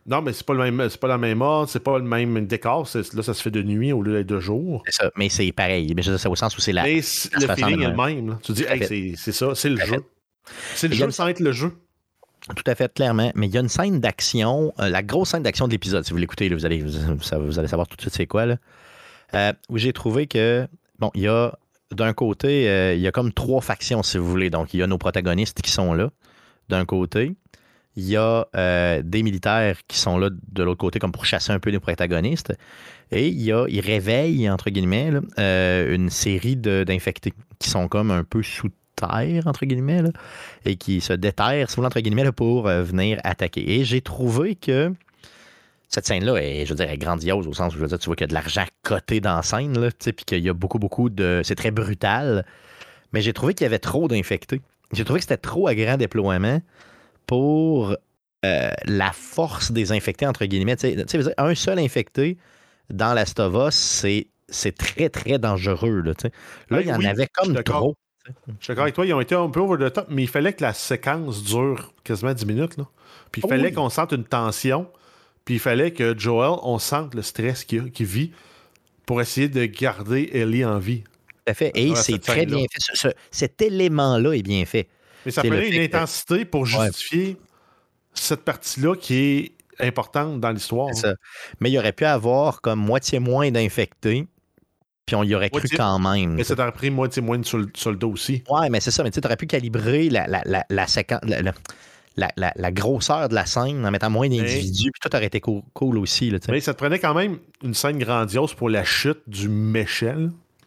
Non, mais c'est pas le même, c'est pas le même ordre, c'est pas le même décor. c'est- Là, ça se fait de nuit au lieu d'être de jour. C'est ça, mais c'est pareil. Mais c'est au sens où c'est la. Mais le feeling est le même. là. Tu dis, hey, c'est ça, c'est le jeu. fait. C'est le Il jeu une- sans être le jeu. Tout à fait, clairement. Mais il y a une scène d'action, euh, la grosse scène d'action de l'épisode. Si vous l'écoutez, vous allez, vous, allez savoir tout de suite c'est quoi. Là. Euh, où j'ai trouvé que, bon, il y a d'un côté, euh, il y a comme trois factions, si vous voulez. Donc, il y a nos protagonistes qui sont là, d'un côté. Il y a euh, des militaires qui sont là de l'autre côté, comme pour chasser un peu les protagonistes. Et il y a, ils réveillent, entre guillemets, là, euh, une série d'infectés qui sont comme un peu sous entre guillemets, là, et qui se déterrent, si entre guillemets, là, pour euh, venir attaquer. Et j'ai trouvé que cette scène-là est, je veux dire, est grandiose au sens où je veux dire, tu vois qu'il y a de l'argent coté dans la scène, là, puis qu'il y a beaucoup, beaucoup de. C'est très brutal. Mais j'ai trouvé qu'il y avait trop d'infectés. J'ai trouvé que c'était trop à grand déploiement pour euh, la force des infectés, entre guillemets. Dire, un seul infecté dans l'Astova, c'est c'est très, très dangereux. Là, là Ben il y en oui, avait comme trop. Je suis d'accord avec toi, ils ont été un peu over the top, mais il fallait que la séquence dure quasiment 10 minutes. Là. Puis il Oh fallait oui. qu'on sente une tension, puis il fallait que Joel, on sente le stress qu'il vit pour essayer de garder Ellie en vie. Tout à fait. Et c'est très bien fait. Ce- ce- cet élément-là est bien fait. Mais ça prenait une que- intensité pour justifier cette partie-là qui est importante dans l'histoire. C'est ça. Mais il y aurait pu avoir comme moitié moins d'infectés, puis on y aurait cru Moitié- quand même. Mais ça t'aurait pris moitié moins de sol- soldats aussi. Ouais, mais c'est ça. Mais tu aurais pu calibrer la, la, la, la séquence. La, grosseur de la scène en mettant moins d'individus, puis tout aurait été cool, cool aussi. Là. Mais ça te prenait quand même une scène grandiose pour la chute du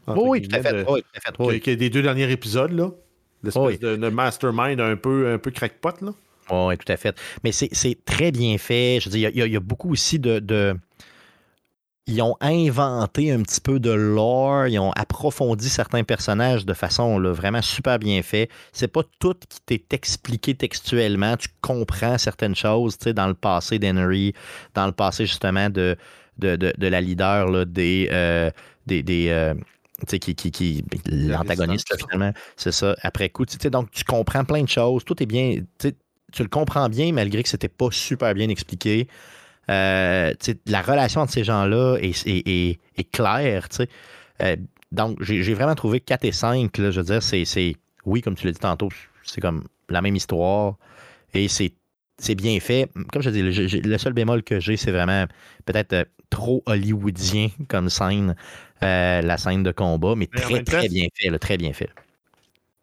entre oui, tout à fait. de- Oui, tout à fait. que- Oui. que des deux derniers épisodes, là. L'espèce Oui. de, de mastermind un peu, un peu crackpot, là. Oui, tout à fait. Mais c'est très bien fait. Je veux dire, il y y, a beaucoup aussi de, de- Ils ont inventé un petit peu de lore, ils ont approfondi certains personnages de façon là, vraiment super bien fait. C'est pas tout qui t'est expliqué textuellement. Tu comprends certaines choses, tu sais, dans le passé d'Henry, dans le passé justement de, de, de- de la leader là, des. euh, des, des, euh, qui, qui, qui l'antagoniste finalement c'est ça après coup donc tu comprends plein de choses tout est bien tu le comprends bien malgré que c'était pas super bien expliqué. Euh, la relation entre ces gens-là est, est- est- est claire. Euh, donc, j'ai vraiment trouvé 4 et 5, là, je veux dire, c'est, oui, comme tu l'as dit tantôt, c'est comme la même histoire et c'est, c'est bien fait. Comme je dis, le, seul bémol que j'ai, c'est vraiment peut-être euh, trop hollywoodien comme scène, euh, la scène de combat, mais très, très bien fait, là, très bien fait.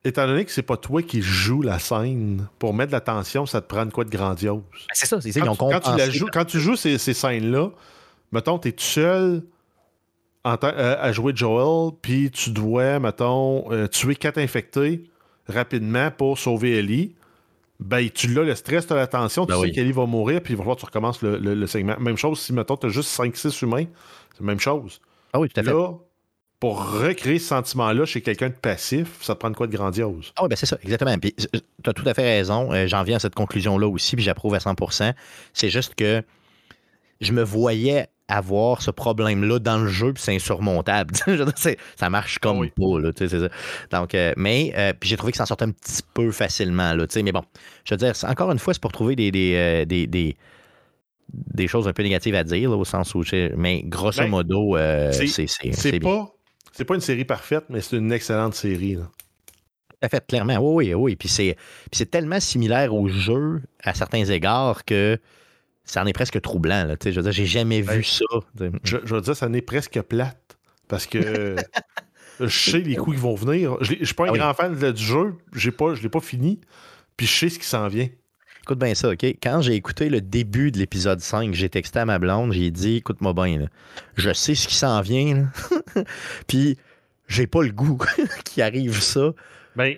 Étant donné que c'est pas toi qui joues la scène, pour mettre de la tension, ça te prend de quoi de grandiose? Ben, C'est ça, c'est ça, ils Quand, ont tu, quand tu la joues, quand tu joues ces, ces scènes-là, mettons, t'es tout seul en euh, à jouer Joel, puis tu dois, mettons, euh, tuer quatre infectés rapidement pour sauver Ellie. Ben, tu l'as, le stress, t'as la tension, tu Ben sais oui. qu'Ellie va mourir, puis il va falloir que tu recommences le, le- le segment. Même chose si, mettons, t'as juste 5-6 humains, c'est la même chose. Ah oui, tout à fait. Là, pour recréer ce sentiment-là chez quelqu'un de passif, ça te prend de quoi de grandiose? Ah oui, ben c'est ça, exactement. Puis tu as tout à fait raison. Euh, j'en viens à cette conclusion-là aussi, puis j'approuve à 100% C'est juste que je me voyais avoir ce problème-là dans le jeu, puis c'est insurmontable. ça marche comme oui. pas. Là, c'est ça. Donc, euh, mais euh, puis j'ai trouvé que ça sortait un petit peu facilement. Là, mais bon, je veux dire, encore une fois, c'est pour trouver des, des, euh, des, des, des choses un peu négatives à dire, là, au sens où. Mais grosso Ben, modo, euh, c'est- c'est pas, c'est pas une série parfaite, mais c'est une excellente série. là. Tout fait, clairement. Oui, oui, oui. Puis c'est, puis c'est tellement similaire au jeu à certains égards que ça en est presque troublant. Là, tu sais. je veux dire, j'ai jamais vu ça. Je, je veux dire, ça n'est presque plate. Parce que je sais les coups qui vont venir. Je ne suis pas un Ah oui. grand fan de- du jeu. J'ai pas, je l'ai pas fini. Puis je sais ce qui s'en vient. Écoute bien ça, OK? Quand j'ai écouté le début de l'épisode 5, j'ai texté à ma blonde, j'ai dit, écoute-moi bien, là, je sais ce qui s'en vient, là. puis j'ai pas le goût qu'il arrive ça. Ben,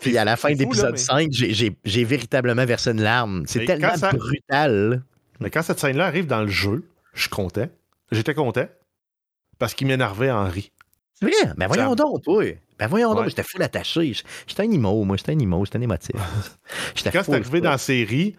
Puis à la fin de l'épisode là, 5, j'ai- véritablement versé une larme. C'est Mais tellement ça- brutal. mais quand cette scène-là arrive dans le jeu, je suis content. J'étais content. Parce qu'il m'énervait Henri. C'est vrai? Ben voyons Ça- donc, toi. Ben voyons donc, j'étais full attaché. J'étais un immo, moi, j'étais un immo, j'étais un émotif. Quand c'est arrivé dans la série,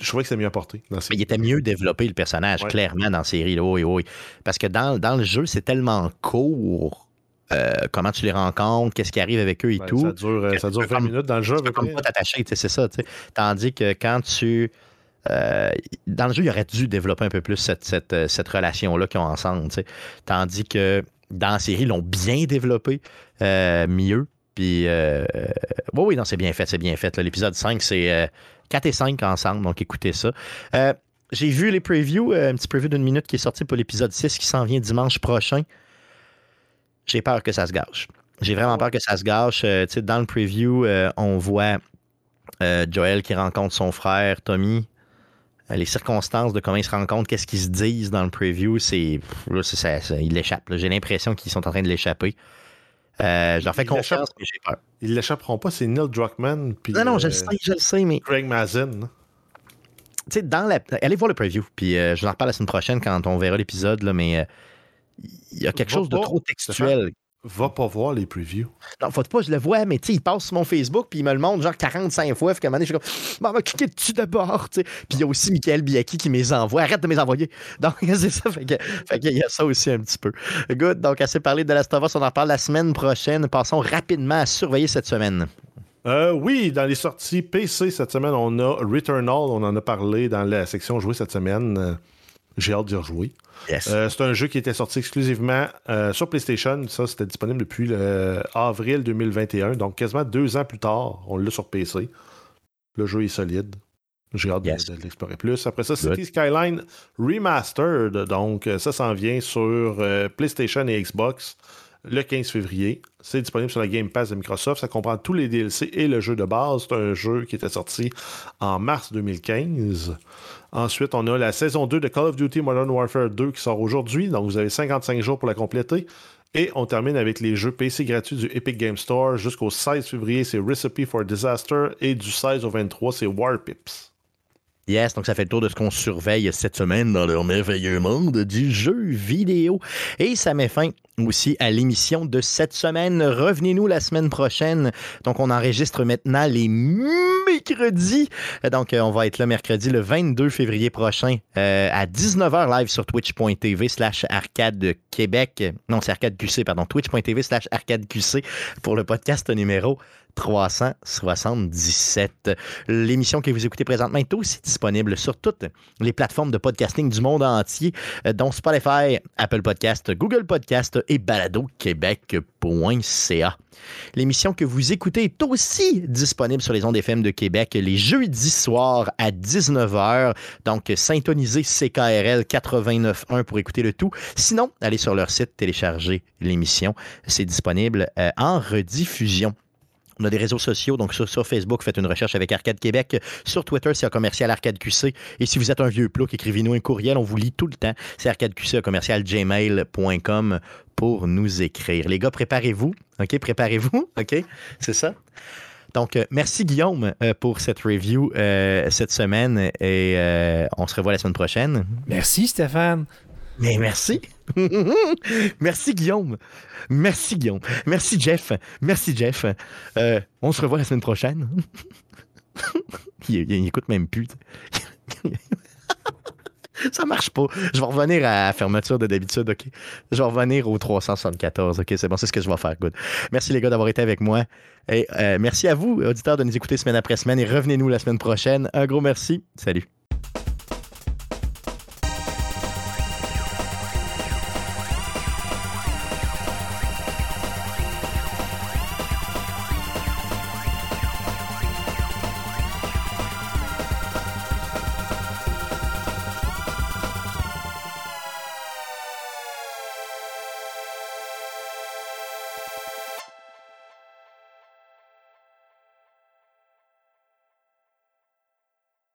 je trouvais que c'est mieux apporté. Dans Mais il était mieux développé, le personnage, Ouais. clairement, dans la série. là. Oui, oui. Parce que dans, dans le jeu, c'est tellement court. euh, comment tu les rencontres, qu'est-ce qui arrive avec eux et Ben, tout. Ça dure, ça dure Tu peux 20 comme- minutes dans le jeu. Tu peux comme pas t'attacher, c'est ça. Tandis que quand tu. euh, dans le jeu, il aurait dû développer un peu plus cette, cette, euh, cette relation-là qu'ils ont ensemble. Tandis que dans la série, l'ont bien développé, euh, mieux. Puis, euh, oui, oui, non, c'est bien fait, c'est bien fait. L'épisode 5, c'est euh, 4 et 5 ensemble, donc écoutez ça. Euh, J'ai vu les previews, euh, un petit preview d'une minute qui est sorti pour l'épisode 6 qui s'en vient dimanche prochain. J'ai peur que ça se gâche. J'ai vraiment peur que ça se gâche. Euh, dans le preview, euh, on voit euh, Joel qui rencontre son frère Tommy. Euh, les circonstances de comment ils se rencontrent, qu'est-ce qu'ils se disent dans le preview, c'est. Là, c'est- ça, ça- ils l'échappent. J'ai l'impression qu'ils sont en train de l'échapper. Euh, je leur fais Ils confiance, mais j'ai peur. Ils l'échapperont pas, c'est Neil Druckmann. puis, Non, non, je euh, le sais, je le sais, mais Craig Mazin. tu sais, dans la. Allez voir le preview, puis euh, je vous en reparle la semaine prochaine quand on verra l'épisode, mais euh, il y a quelque chose de trop textuel. Va pas voir les previews. Non, faut pas, je le vois, mais tu sais, il passe sur mon Facebook, puis il me le montre genre 45 fois. Fait qu'à un moment donné, je suis comme, va cliquer dessus d'abord, tu sais. Puis il y a aussi Michael Biaki qui me les envoie. Arrête de me les envoyer. Donc, c'est ça. Fait que- fait qu'il y a ça aussi un petit peu. Good. Donc, assez parlé de Last of Us, on en reparle la semaine prochaine. Passons rapidement à surveiller cette semaine. Euh, oui, dans les sorties PC cette semaine, on a Returnal. On en a parlé dans la section jouer cette semaine. J'ai hâte d'y rejouer. Yes. Euh, c'est un jeu qui était sorti exclusivement euh, sur PlayStation. Ça, c'était disponible depuis le avril 2021. Donc, quasiment deux ans plus tard, on l'a sur PC. Le jeu est solide. J'ai hâte de- Yes. de, l'explorer plus. Après ça, Good. City Skyline Remastered. Donc, ça s'en vient sur euh, PlayStation et Xbox le 15 février. C'est disponible sur la Game Pass de Microsoft. Ça comprend tous les DLC et le jeu de base. C'est un jeu qui était sorti en mars 2015. Ensuite, on a la saison 2 de Call of Duty Modern Warfare 2 qui sort aujourd'hui. Donc, vous avez 55 jours pour la compléter. Et on termine avec les jeux PC gratuits du Epic Game Store. Jusqu'au 16 février, c'est Recipe for Disaster. Et du 16 au 23, c'est War Pips. Yes, donc ça fait le tour de ce qu'on surveille cette semaine dans le merveilleux monde du jeu vidéo. Et ça met fin aussi à l'émission de cette semaine. Revenez-nous la semaine prochaine. Donc on enregistre maintenant les mercredis. Donc euh, on va être là mercredi le 22 février prochain euh, à 19h live sur twitch.tv slash arcade Québec. Non, c'est arcade QC, pardon. Twitch.tv slash arcade QC pour le podcast numéro 377. L'émission que vous écoutez présentement est aussi disponible sur toutes les plateformes de podcasting du monde entier, euh, dont Spotify, Apple Podcast, Google Podcast et baladoquebec.ca. L'émission que vous écoutez est aussi disponible sur les ondes FM de Québec les jeudis soirs à 19h. Donc, syntonisez CKRL 89.1 pour écouter le tout. Sinon, allez sur leur site, télécharger l'émission. C'est disponible euh, en rediffusion. On a des réseaux sociaux, donc sur, Facebook, faites une recherche avec Arcade Québec. Sur Twitter, c'est un commercial Arcade QC. Et si vous êtes un vieux plouc, écrivez-nous un courriel, on vous lit tout le temps. C'est arcadeqc commercial gmail.com pour nous écrire. Les gars, préparez-vous. OK, préparez-vous. OK, c'est ça. Donc, euh, merci Guillaume euh, pour cette review euh, cette semaine et on se revoit la semaine prochaine. Merci, Stéphane. Mais merci. merci Guillaume. Merci Guillaume. Merci Jeff. Merci Jeff. Euh, on se revoit la semaine prochaine. il, écoute même plus. Ça marche pas. Je vais revenir à la fermeture de d'habitude, OK? Je vais revenir au 374, OK? C'est bon, c'est ce que je vais faire, good. Merci les gars d'avoir été avec moi. Et euh, merci à vous, auditeurs, de nous écouter semaine après semaine et revenez-nous la semaine prochaine. Un gros merci. Salut.